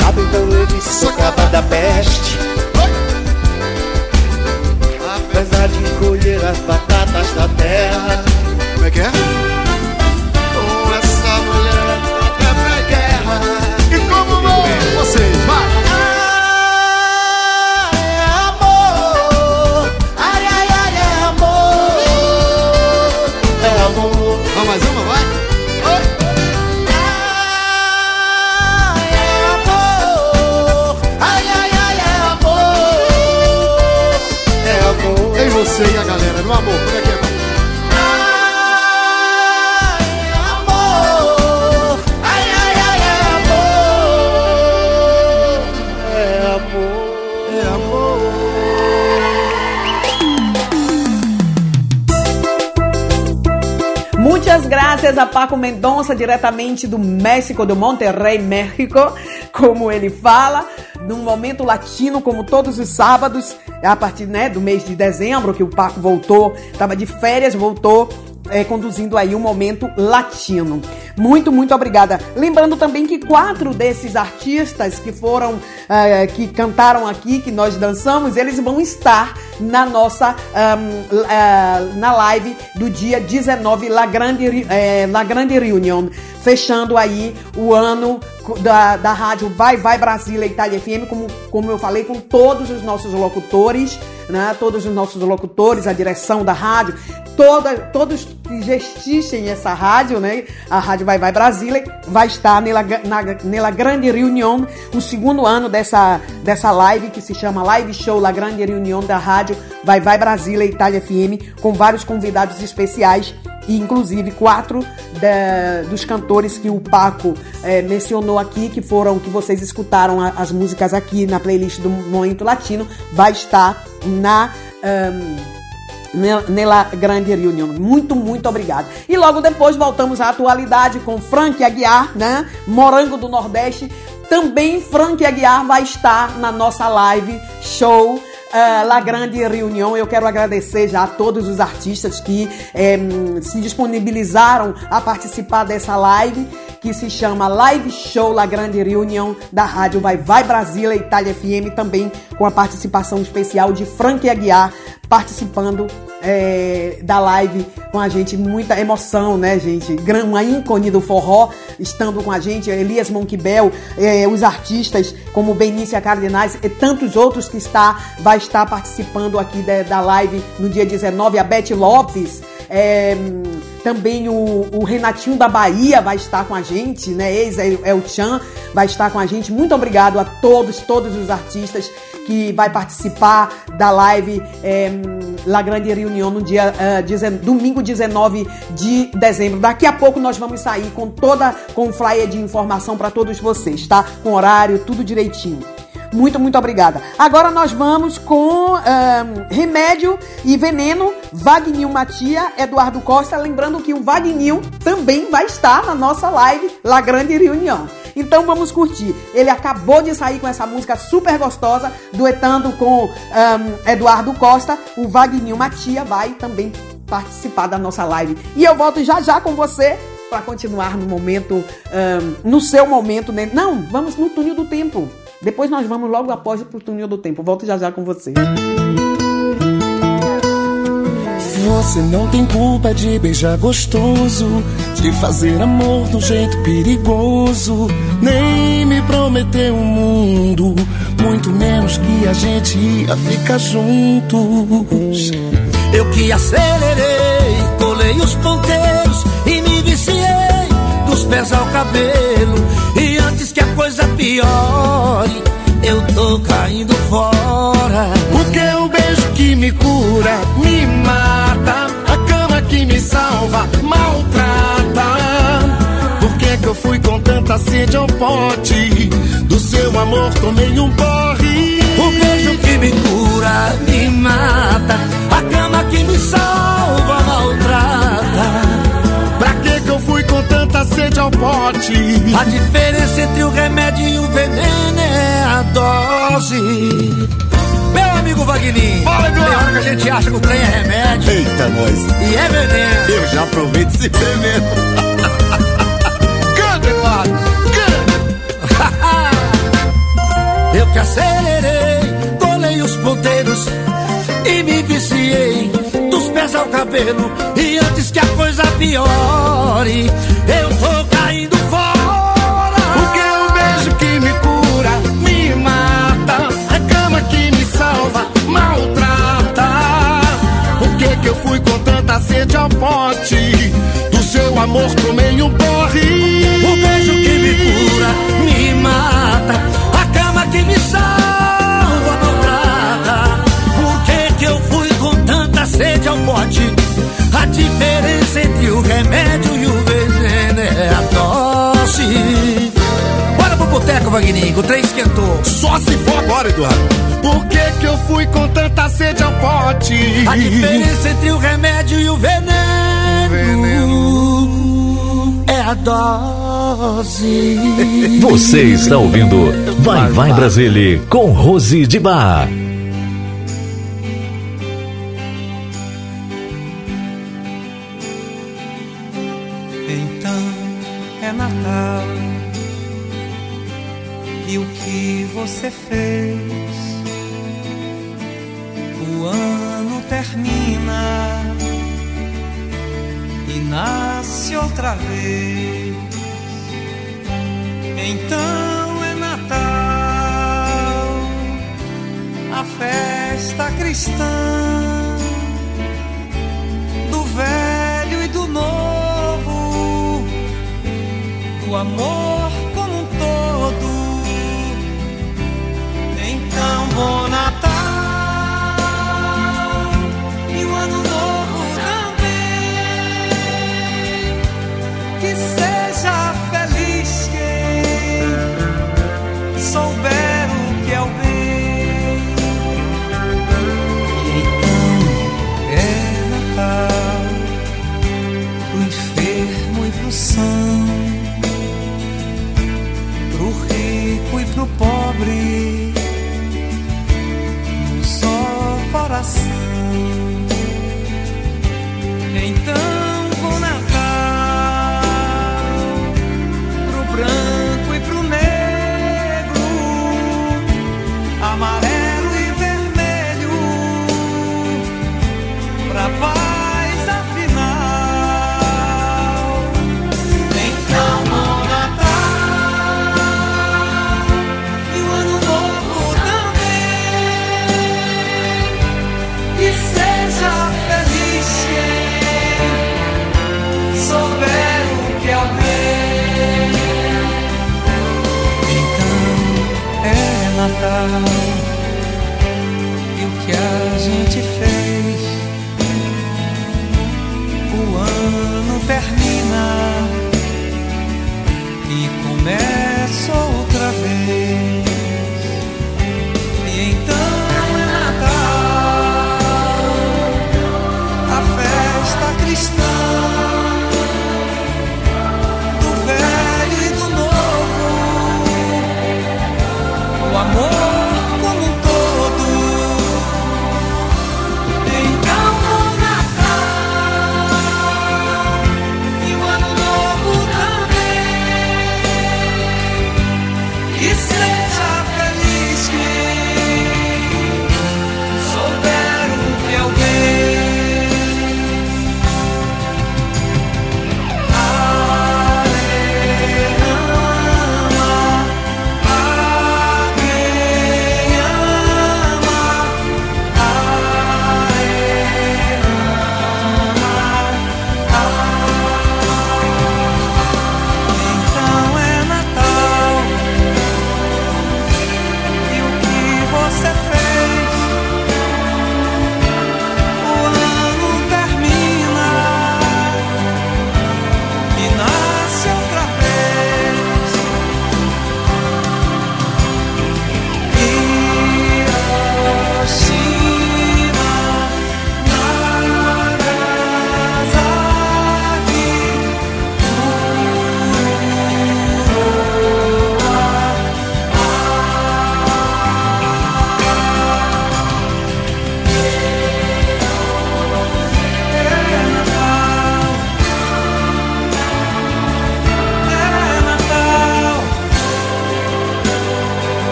Sabe então ele se acaba da peste. Apesar de colher as batatas da terra. Como é que é? Com essa mulher até pra guerra. E como vão vocês? Vai! ceia, galera. No amor, como é que é? Muitas graças a Paco Mendonça, diretamente do México, do Monterrey, México, como ele fala, num momento latino, como todos os sábados a partir né, do mês de dezembro, que o Paco voltou, estava de férias, voltou é, conduzindo aí um momento latino. Muito, muito obrigada. Lembrando também que quatro desses artistas que foram, é, que cantaram aqui, que nós dançamos, eles vão estar na nossa, um, é, na live do dia 19, La Grande, é, La Grande Reunion, fechando aí o ano da, da rádio Vai Vai Brasília Itália FM, como, como eu falei, com todos os nossos locutores, né? Todos os nossos locutores, a direção da rádio, toda, todos que gestichem essa rádio, né? A rádio Vai Vai Brasília vai estar nela, na, nela grande reunião, o segundo ano dessa, dessa live que se chama Live Show La Grande Reunião da rádio Vai Vai Brasília Itália FM, com vários convidados especiais e inclusive quatro da, dos cantores que o Paco é, mencionou aqui, que foram que vocês escutaram a, as músicas aqui na playlist do Momento Latino, vai estar na um, nela grande reunião. Muito, muito obrigado. E logo depois voltamos à atualidade com Frank Aguiar, né? Morango do Nordeste. Também Frank Aguiar vai estar na nossa live show uh, La Grande Reunião. Eu quero agradecer já a todos os artistas que eh, se disponibilizaram a participar dessa live que se chama Live Show La Grande Reunião da rádio Vai Vai Brasília Itália FM, também com a participação especial de Frank Aguiar, participando é, da live com a gente, muita emoção, né, gente? Uma ícone do forró estando com a gente, Elias Monquibel, é, os artistas como Benícia Cardenais e tantos outros que está, vai estar participando aqui da, da live no dia 19, a Beth Lopes. É, também o, o, Renatinho da Bahia vai estar com a gente, né? Ex é o Chan vai estar com a gente. Muito obrigado a todos, todos os artistas que vai participar da live é, La Grande Reunião no dia uh, domingo 19 de dezembro. Daqui a pouco nós vamos sair com toda com flyer de informação para todos vocês, tá? Com horário, tudo direitinho. Muito, muito obrigada. Agora nós vamos com um, Remédio e Veneno, Vagninho Matia, Eduardo Costa. Lembrando que o Vagninho também vai estar na nossa live La Grande Reunião. Então vamos curtir. Ele acabou de sair com essa música super gostosa, duetando com um, Eduardo Costa. O Vagninho Matia vai também participar da nossa live. E eu volto já já com você para continuar no momento, um, no seu momento, né? Não, vamos no túnel do tempo. Depois nós vamos logo após pro túnel do tempo. Volto já já com você. Você não tem culpa de beijar gostoso, de fazer amor do jeito perigoso, nem me prometer um mundo, muito menos que a gente ia ficar juntos. Eu que acelerei, colei os ponteiros e me viciei dos pés ao cabelo. Que a coisa piore, eu tô caindo fora. Porque o beijo que me cura, me mata. A cama que me salva, maltrata. Por que que eu fui com tanta sede ao pote? Do seu amor tomei um porre. O beijo que me cura, me mata. A cama que me salva, tanta sede ao pote? A diferença entre o remédio e o veneno é a dose. Meu amigo Vagninho, Fala, tem hora que a gente acha que o trem é remédio Eita, nós. e é veneno. Eu já aproveito esse veneno. Canta, Eduardo. Eu que acelerei, colei os ponteiros e me viciei pés ao cabelo. E antes que a coisa piore, eu tô caindo fora. Porque o beijo que me cura, me mata. A cama que me salva, maltrata. Por que que eu fui com tanta sede ao pote? Do seu amor tomei um porre. O beijo que me cura, me mata. A cama que me salva, sede ao pote? A diferença entre o remédio e o veneno é a dose. Bora pro boteco, Vagninho, o trem esquentou. Só se for agora, Eduardo. Por que que eu fui com tanta sede ao pote? A diferença entre o remédio e o veneno. a dose. Você está ouvindo Vai Vai Brasília com Rose de Bar.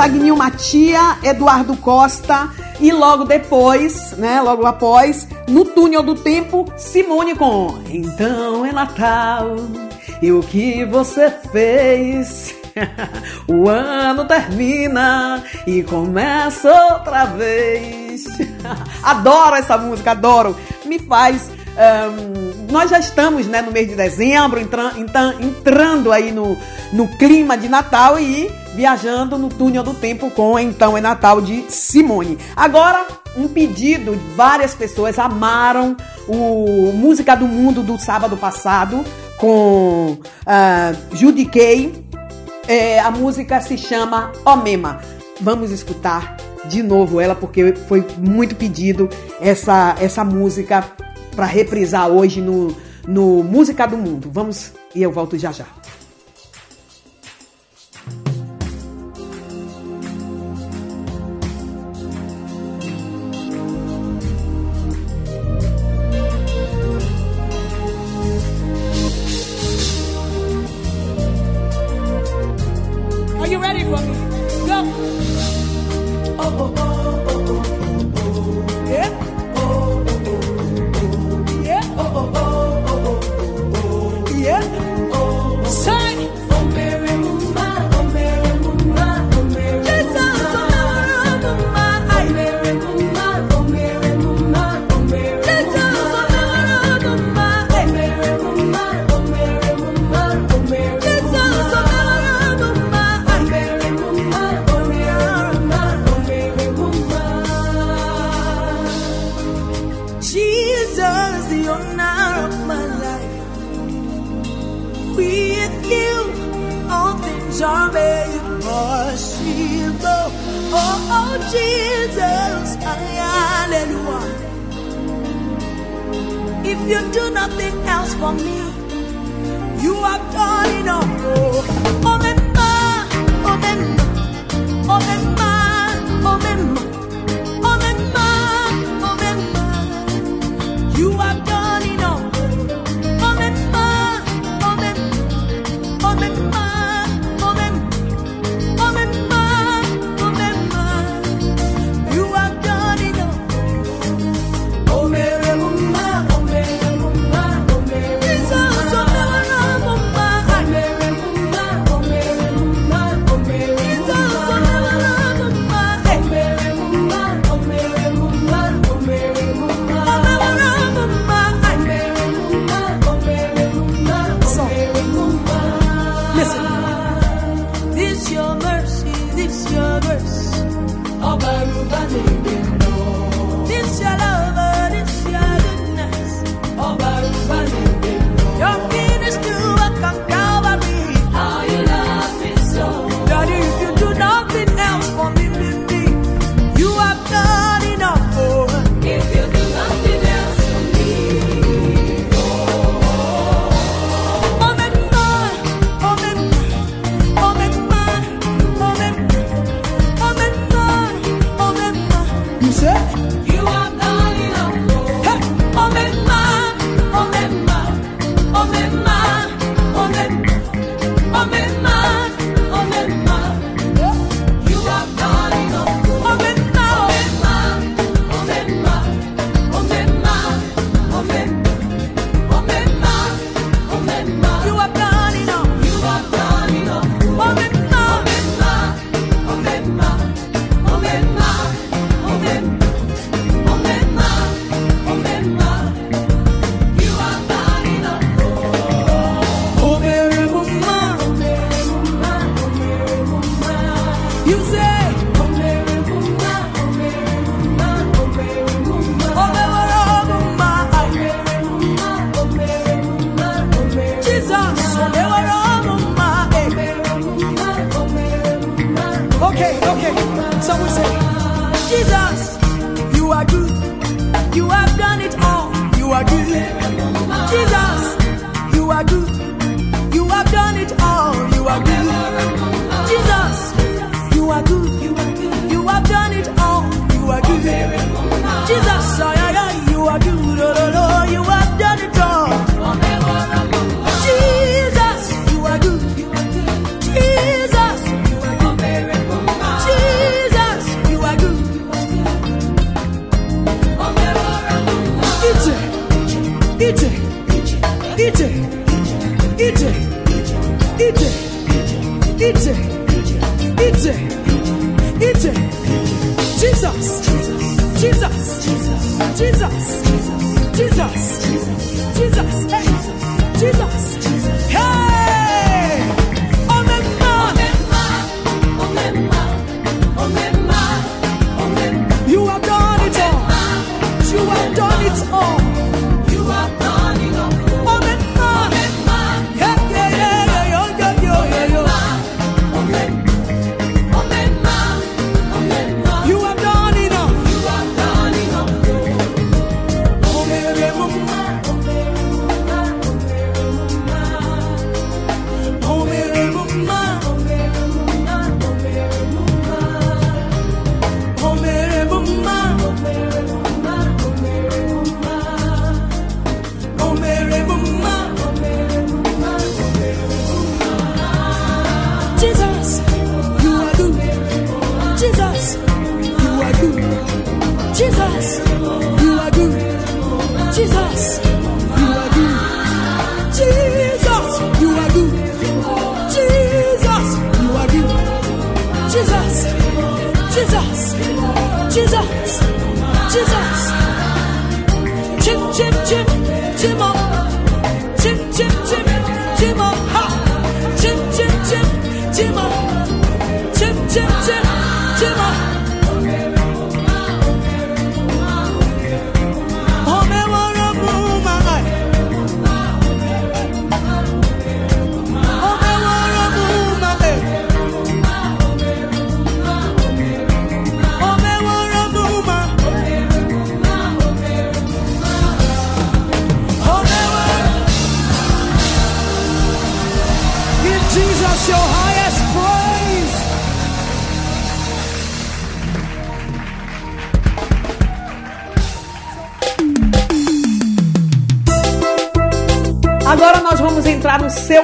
Veneno, Vagninho Matia, Eduardo Costa. E logo depois, né? Logo após, no túnel do tempo, Simone com Então é Natal. E o que você fez? o ano termina e começa outra vez. adoro essa música, adoro. Me faz. ahn, nós já estamos né, no mês de dezembro, entran, entran, entrando aí no, no clima de Natal e viajando no túnel do tempo com Então é Natal de Simone. Agora, um pedido, várias pessoas amaram o Música do Mundo do sábado passado com uh, Judy É, a música se chama Omema. Vamos escutar de novo ela porque foi muito pedido essa essa música para reprisar hoje no, no Música do Mundo. Vamos e eu volto já já.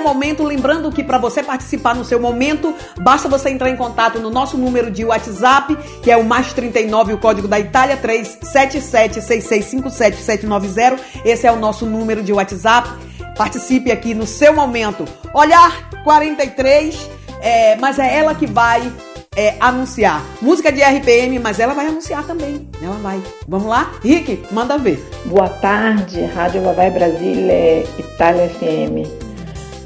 momento, lembrando que para você participar no seu momento, basta você entrar em contato no nosso número de WhatsApp, que é o mais 39, o código da Itália, 3776657790. Esse é o nosso número de WhatsApp. Participe aqui no seu momento. Olhar 43, é, mas é ela que vai é, anunciar. Música de RPM, mas ela vai anunciar também. Ela vai. Vamos lá? Rick, manda ver. Boa tarde, Rádio Vavai Brasília, Itália FM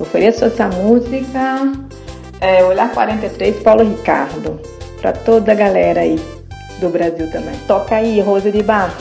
ofereço essa música é, Olhar 43, Paulo Ricardo. Para toda a galera aí do Brasil também. Toca aí, Rosa de Bar.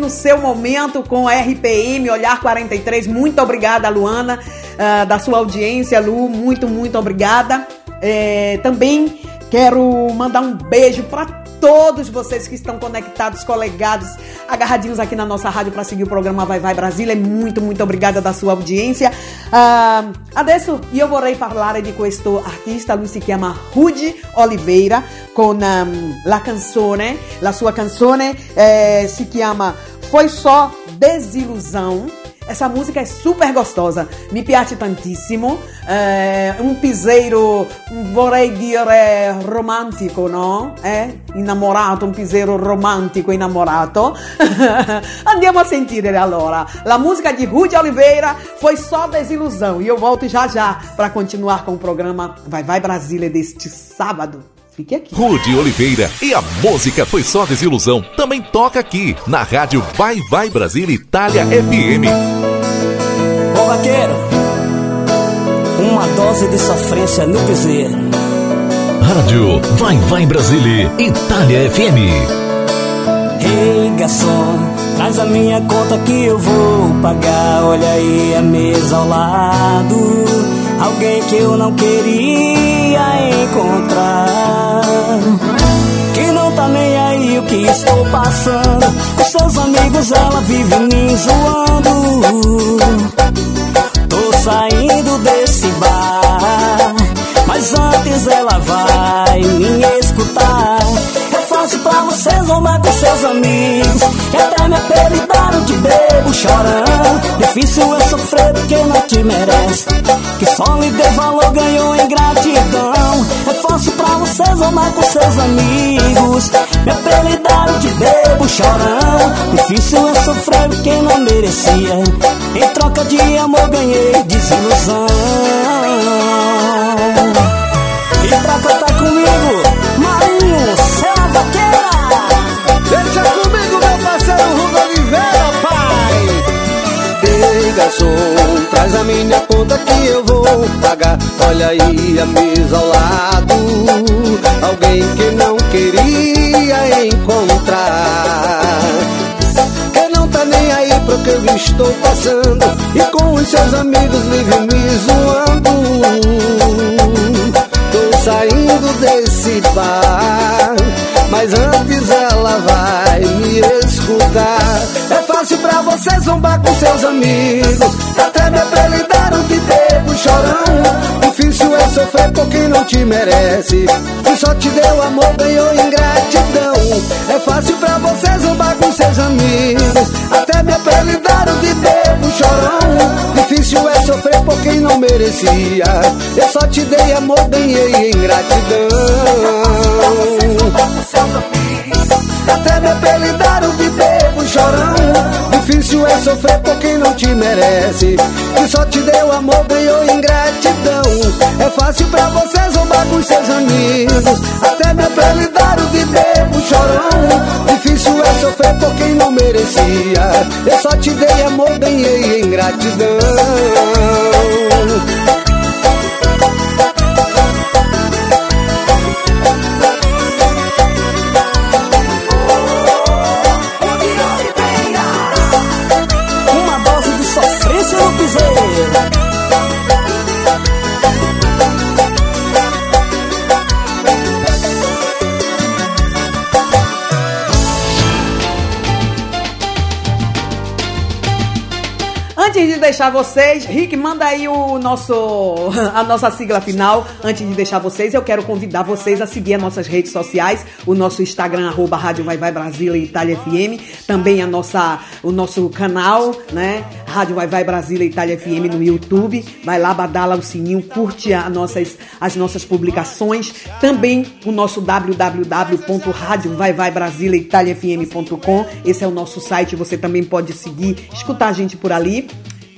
no seu momento com a RPM Olhar 43. Muito obrigada, Luana, uh, da sua audiência, Lu. Muito, muito obrigada. É, também quero mandar um beijo para todos vocês que estão conectados, colegados, agarradinhos aqui na nossa rádio para seguir o programa Vai Vai Brasília. É muito, muito obrigada da sua audiência. Uh, adesso, eu vorrei falar de questo artista Lu se chama Rude Oliveira, con um, la canzone, la sua canzone eh, si chiama Foi Só Desilusão. Essa música é super gostosa, mi piace tantissimo. É um piseiro, vorrei dire romantico, no? É? Innamorato, un piseiro romantico innamorato. Andiamo a sentire allora. La música de Rudy Oliveira foi só desilusão. E eu volto já já para continuar com o programa Vai Vai Brasília deste sábado. Fique aqui. Rude Oliveira e a música foi só desilusão. Também toca aqui na rádio Vai Vai Brasília Itália FM. Ô vaqueiro, uma dose de sofrência no piseiro. Rádio Vai Vai Brasília Itália FM. Ei garçom, traz a minha conta que eu vou pagar. Olha aí a mesa ao lado. Alguém que eu não queria encontrar. Que não tá nem aí o que estou passando. Com seus amigos ela vive me zoando. Zombar com seus amigos. Que até me apelidaram de bebo chorando. Difícil é sofrer porque não te merece. Que só lhe deu valor, ganhou em gratidão. É fácil pra você zombar com seus amigos. Me apelidaram de bebo chorão. Difícil é sofrer porque não merecia. Em troca de amor ganhei desilusão. E pra cantar comigo, garçom, traz a minha conta que eu vou pagar. Olha aí a mesa ao lado. Alguém que não queria encontrar. Que não tá nem aí pro que eu estou passando. E com os seus amigos vive me zoando. Tô saindo desse bar. Mas antes ela vai me escutar. Você zombar com seus amigos. Até me apelidaram de bebo chorão. Difícil é sofrer por quem não te merece. Que só te deu amor, ganhou ingratidão. É fácil pra você zombar com seus amigos. Até me apelidaram de bebo chorão. Difícil é sofrer por quem não merecia. Eu só te dei amor, ganhei ingratidão. Até me apelidaram de bebo chorão. Difícil é sofrer por quem não te merece. Que só te deu amor, ganhou ingratidão. É fácil pra você zombar com seus amigos. Até me apelidaram de bebo chorão. Difícil é sofrer por quem não merecia. Eu só te dei amor, ganhei ingratidão. Deixar vocês, Rick, manda aí o nosso a nossa sigla final. Antes de deixar vocês, eu quero convidar vocês a seguir as nossas redes sociais, o nosso Instagram arroba Rádio Vai Vai Brasília e Itália FM, também a nossa o nosso canal, né? Rádio Vai Vai Brasília e Itália FM no YouTube. Vai lá, badala o sininho, curte as nossas as nossas publicações, também o nosso www.radiovaivaibrasiliaitaliafm.com. Esse é o nosso site, você também pode seguir, escutar a gente por ali.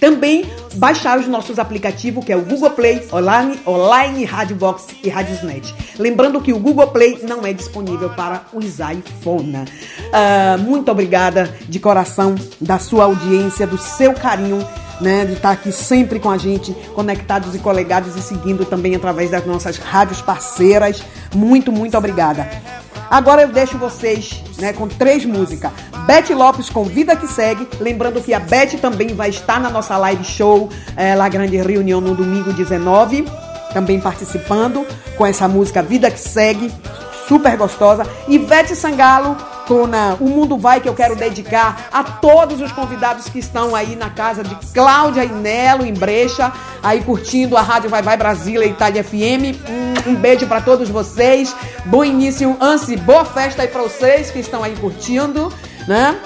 Também baixar os nossos aplicativos, que é o Google Play, Online, Online Radio Box e Radiosnet. Lembrando que o Google Play não é disponível para os iPhone. Ah, muito obrigada de coração da sua audiência, do seu carinho. Né, de estar aqui sempre com a gente, conectados e colegados e seguindo também através das nossas rádios parceiras. Muito, muito obrigada. Agora eu deixo vocês né, com três músicas. Beth Lopes com Vida Que Segue. Lembrando que a Beth também vai estar na nossa live show, é, La Grande Reunião, no domingo 19. também participando com essa música Vida que Segue, super gostosa. Ivete Sangalo com na O Mundo Vai, que eu quero dedicar a todos os convidados que estão aí na casa de Cláudia e Nelo, em Brecha, aí curtindo a Rádio Vai Vai Brasília Itália FM. Um, beijo para todos vocês. Bom início, Ansi, boa festa aí para vocês que estão aí curtindo, né?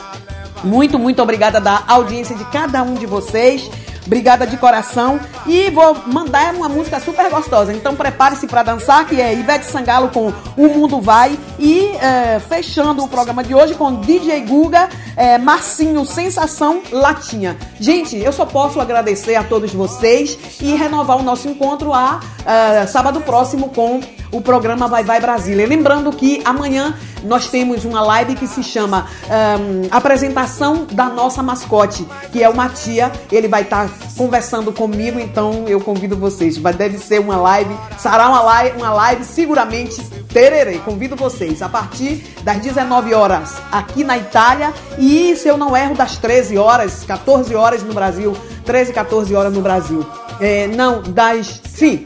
Muito, muito obrigada da audiência de cada um de vocês. Obrigada de coração. E vou mandar uma música super gostosa. Então prepare-se para dançar, que é Ivete Sangalo com O Mundo Vai. E é, fechando o programa de hoje com DJ Guga, é, Marcinho Sensação Latinha. Gente, eu só posso agradecer a todos vocês e renovar o nosso encontro a é, sábado próximo com o programa Vai Vai Brasília. Lembrando que amanhã nós temos uma live que se chama um, Apresentação da Nossa Mascote, que é o Matia. Ele vai estar tá conversando comigo, então eu convido vocês. Vai, deve ser uma live, será uma live, uma live seguramente tererei. Convido vocês a partir das 19 horas aqui na Itália e, se eu não erro, das 13 horas, 14 horas no Brasil. 13, 14 horas no Brasil. É, não, das. Sim,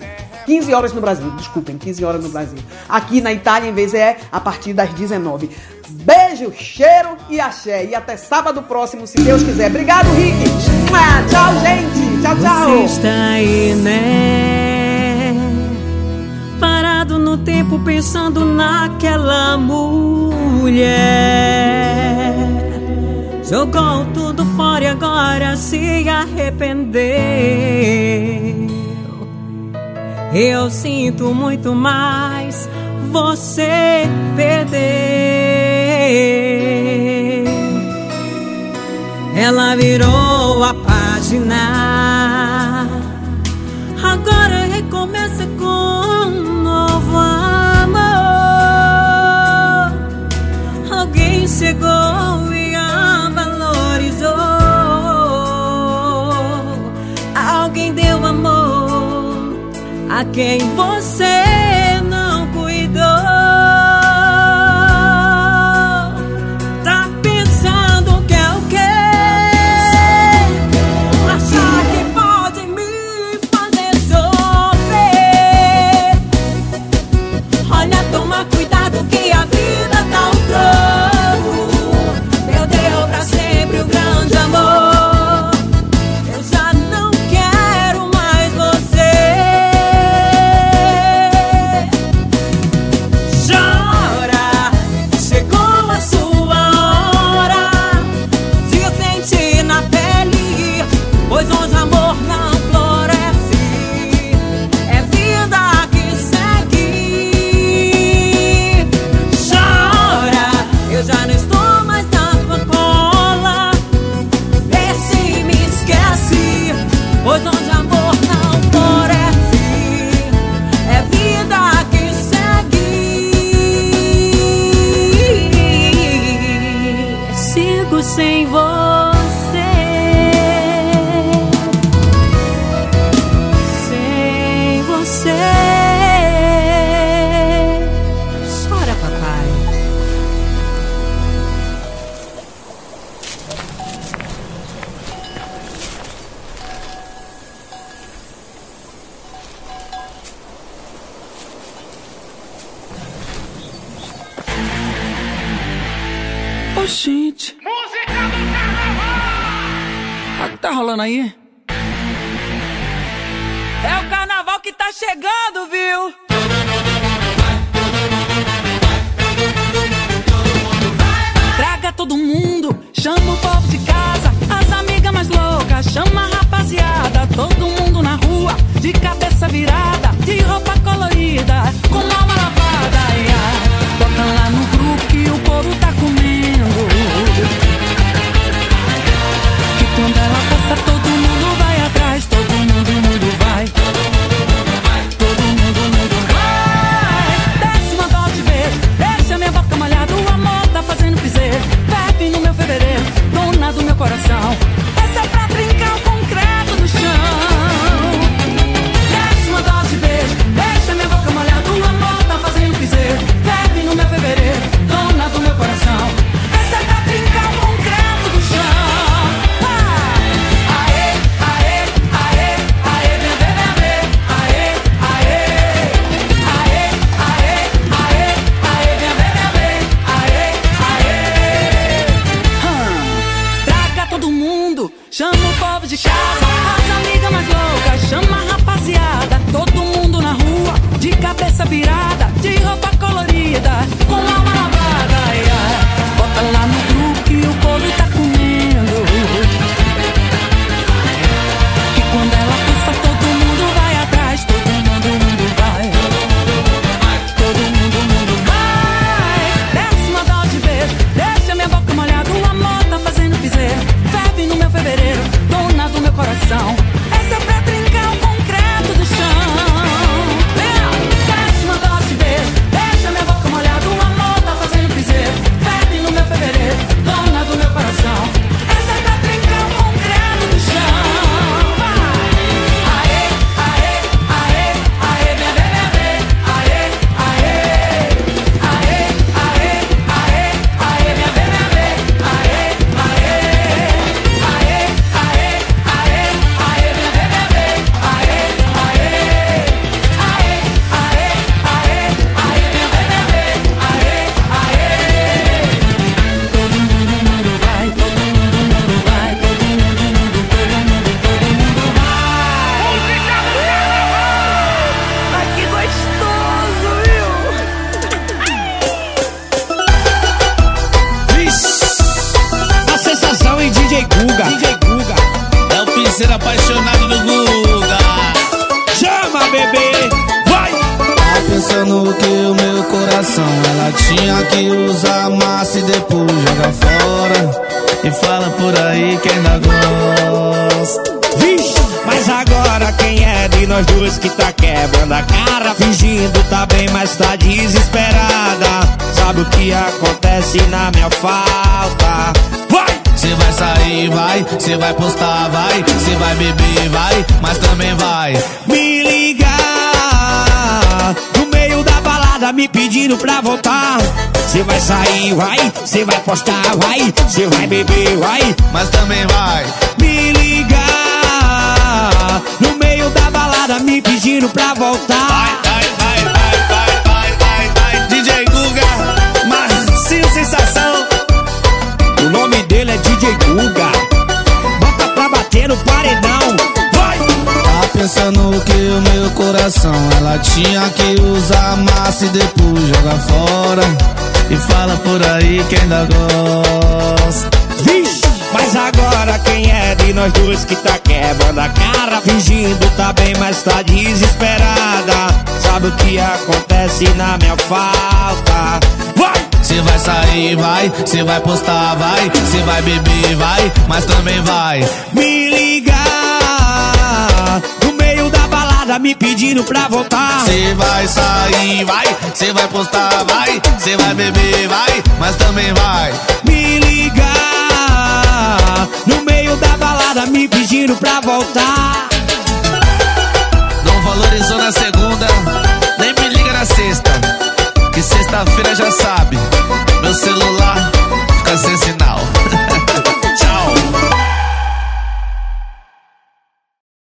15 horas no Brasil, desculpem, 15 horas no Brasil. Aqui na Itália, em vez é a partir das 19. Beijo, cheiro e axé. E até sábado próximo, se Deus quiser. Obrigado, Rick. Ah, tchau, gente. Tchau, tchau. Você está aí, né? Parado no tempo pensando naquela mulher. Jogou tudo fora e agora se arrependeu. Eu sinto muito mais você perder. Ela virou a página. Agora recomeça com quem você não vai, ainda gosta. Mas agora quem é de nós dois que tá quebrando a cara? Fingindo tá bem, mas tá desesperada. Sabe o que acontece na minha falta? Vai! Cê vai sair, vai, cê vai postar, vai, cê vai beber, vai, mas também vai. Me Tá me pedindo pra voltar. Cê vai sair, vai, cê vai postar, vai, cê vai beber, vai, mas também vai. Me ligar no meio da balada me pedindo pra voltar. Não valorizou na segunda, nem me liga na sexta. Que sexta-feira já sabe, meu celular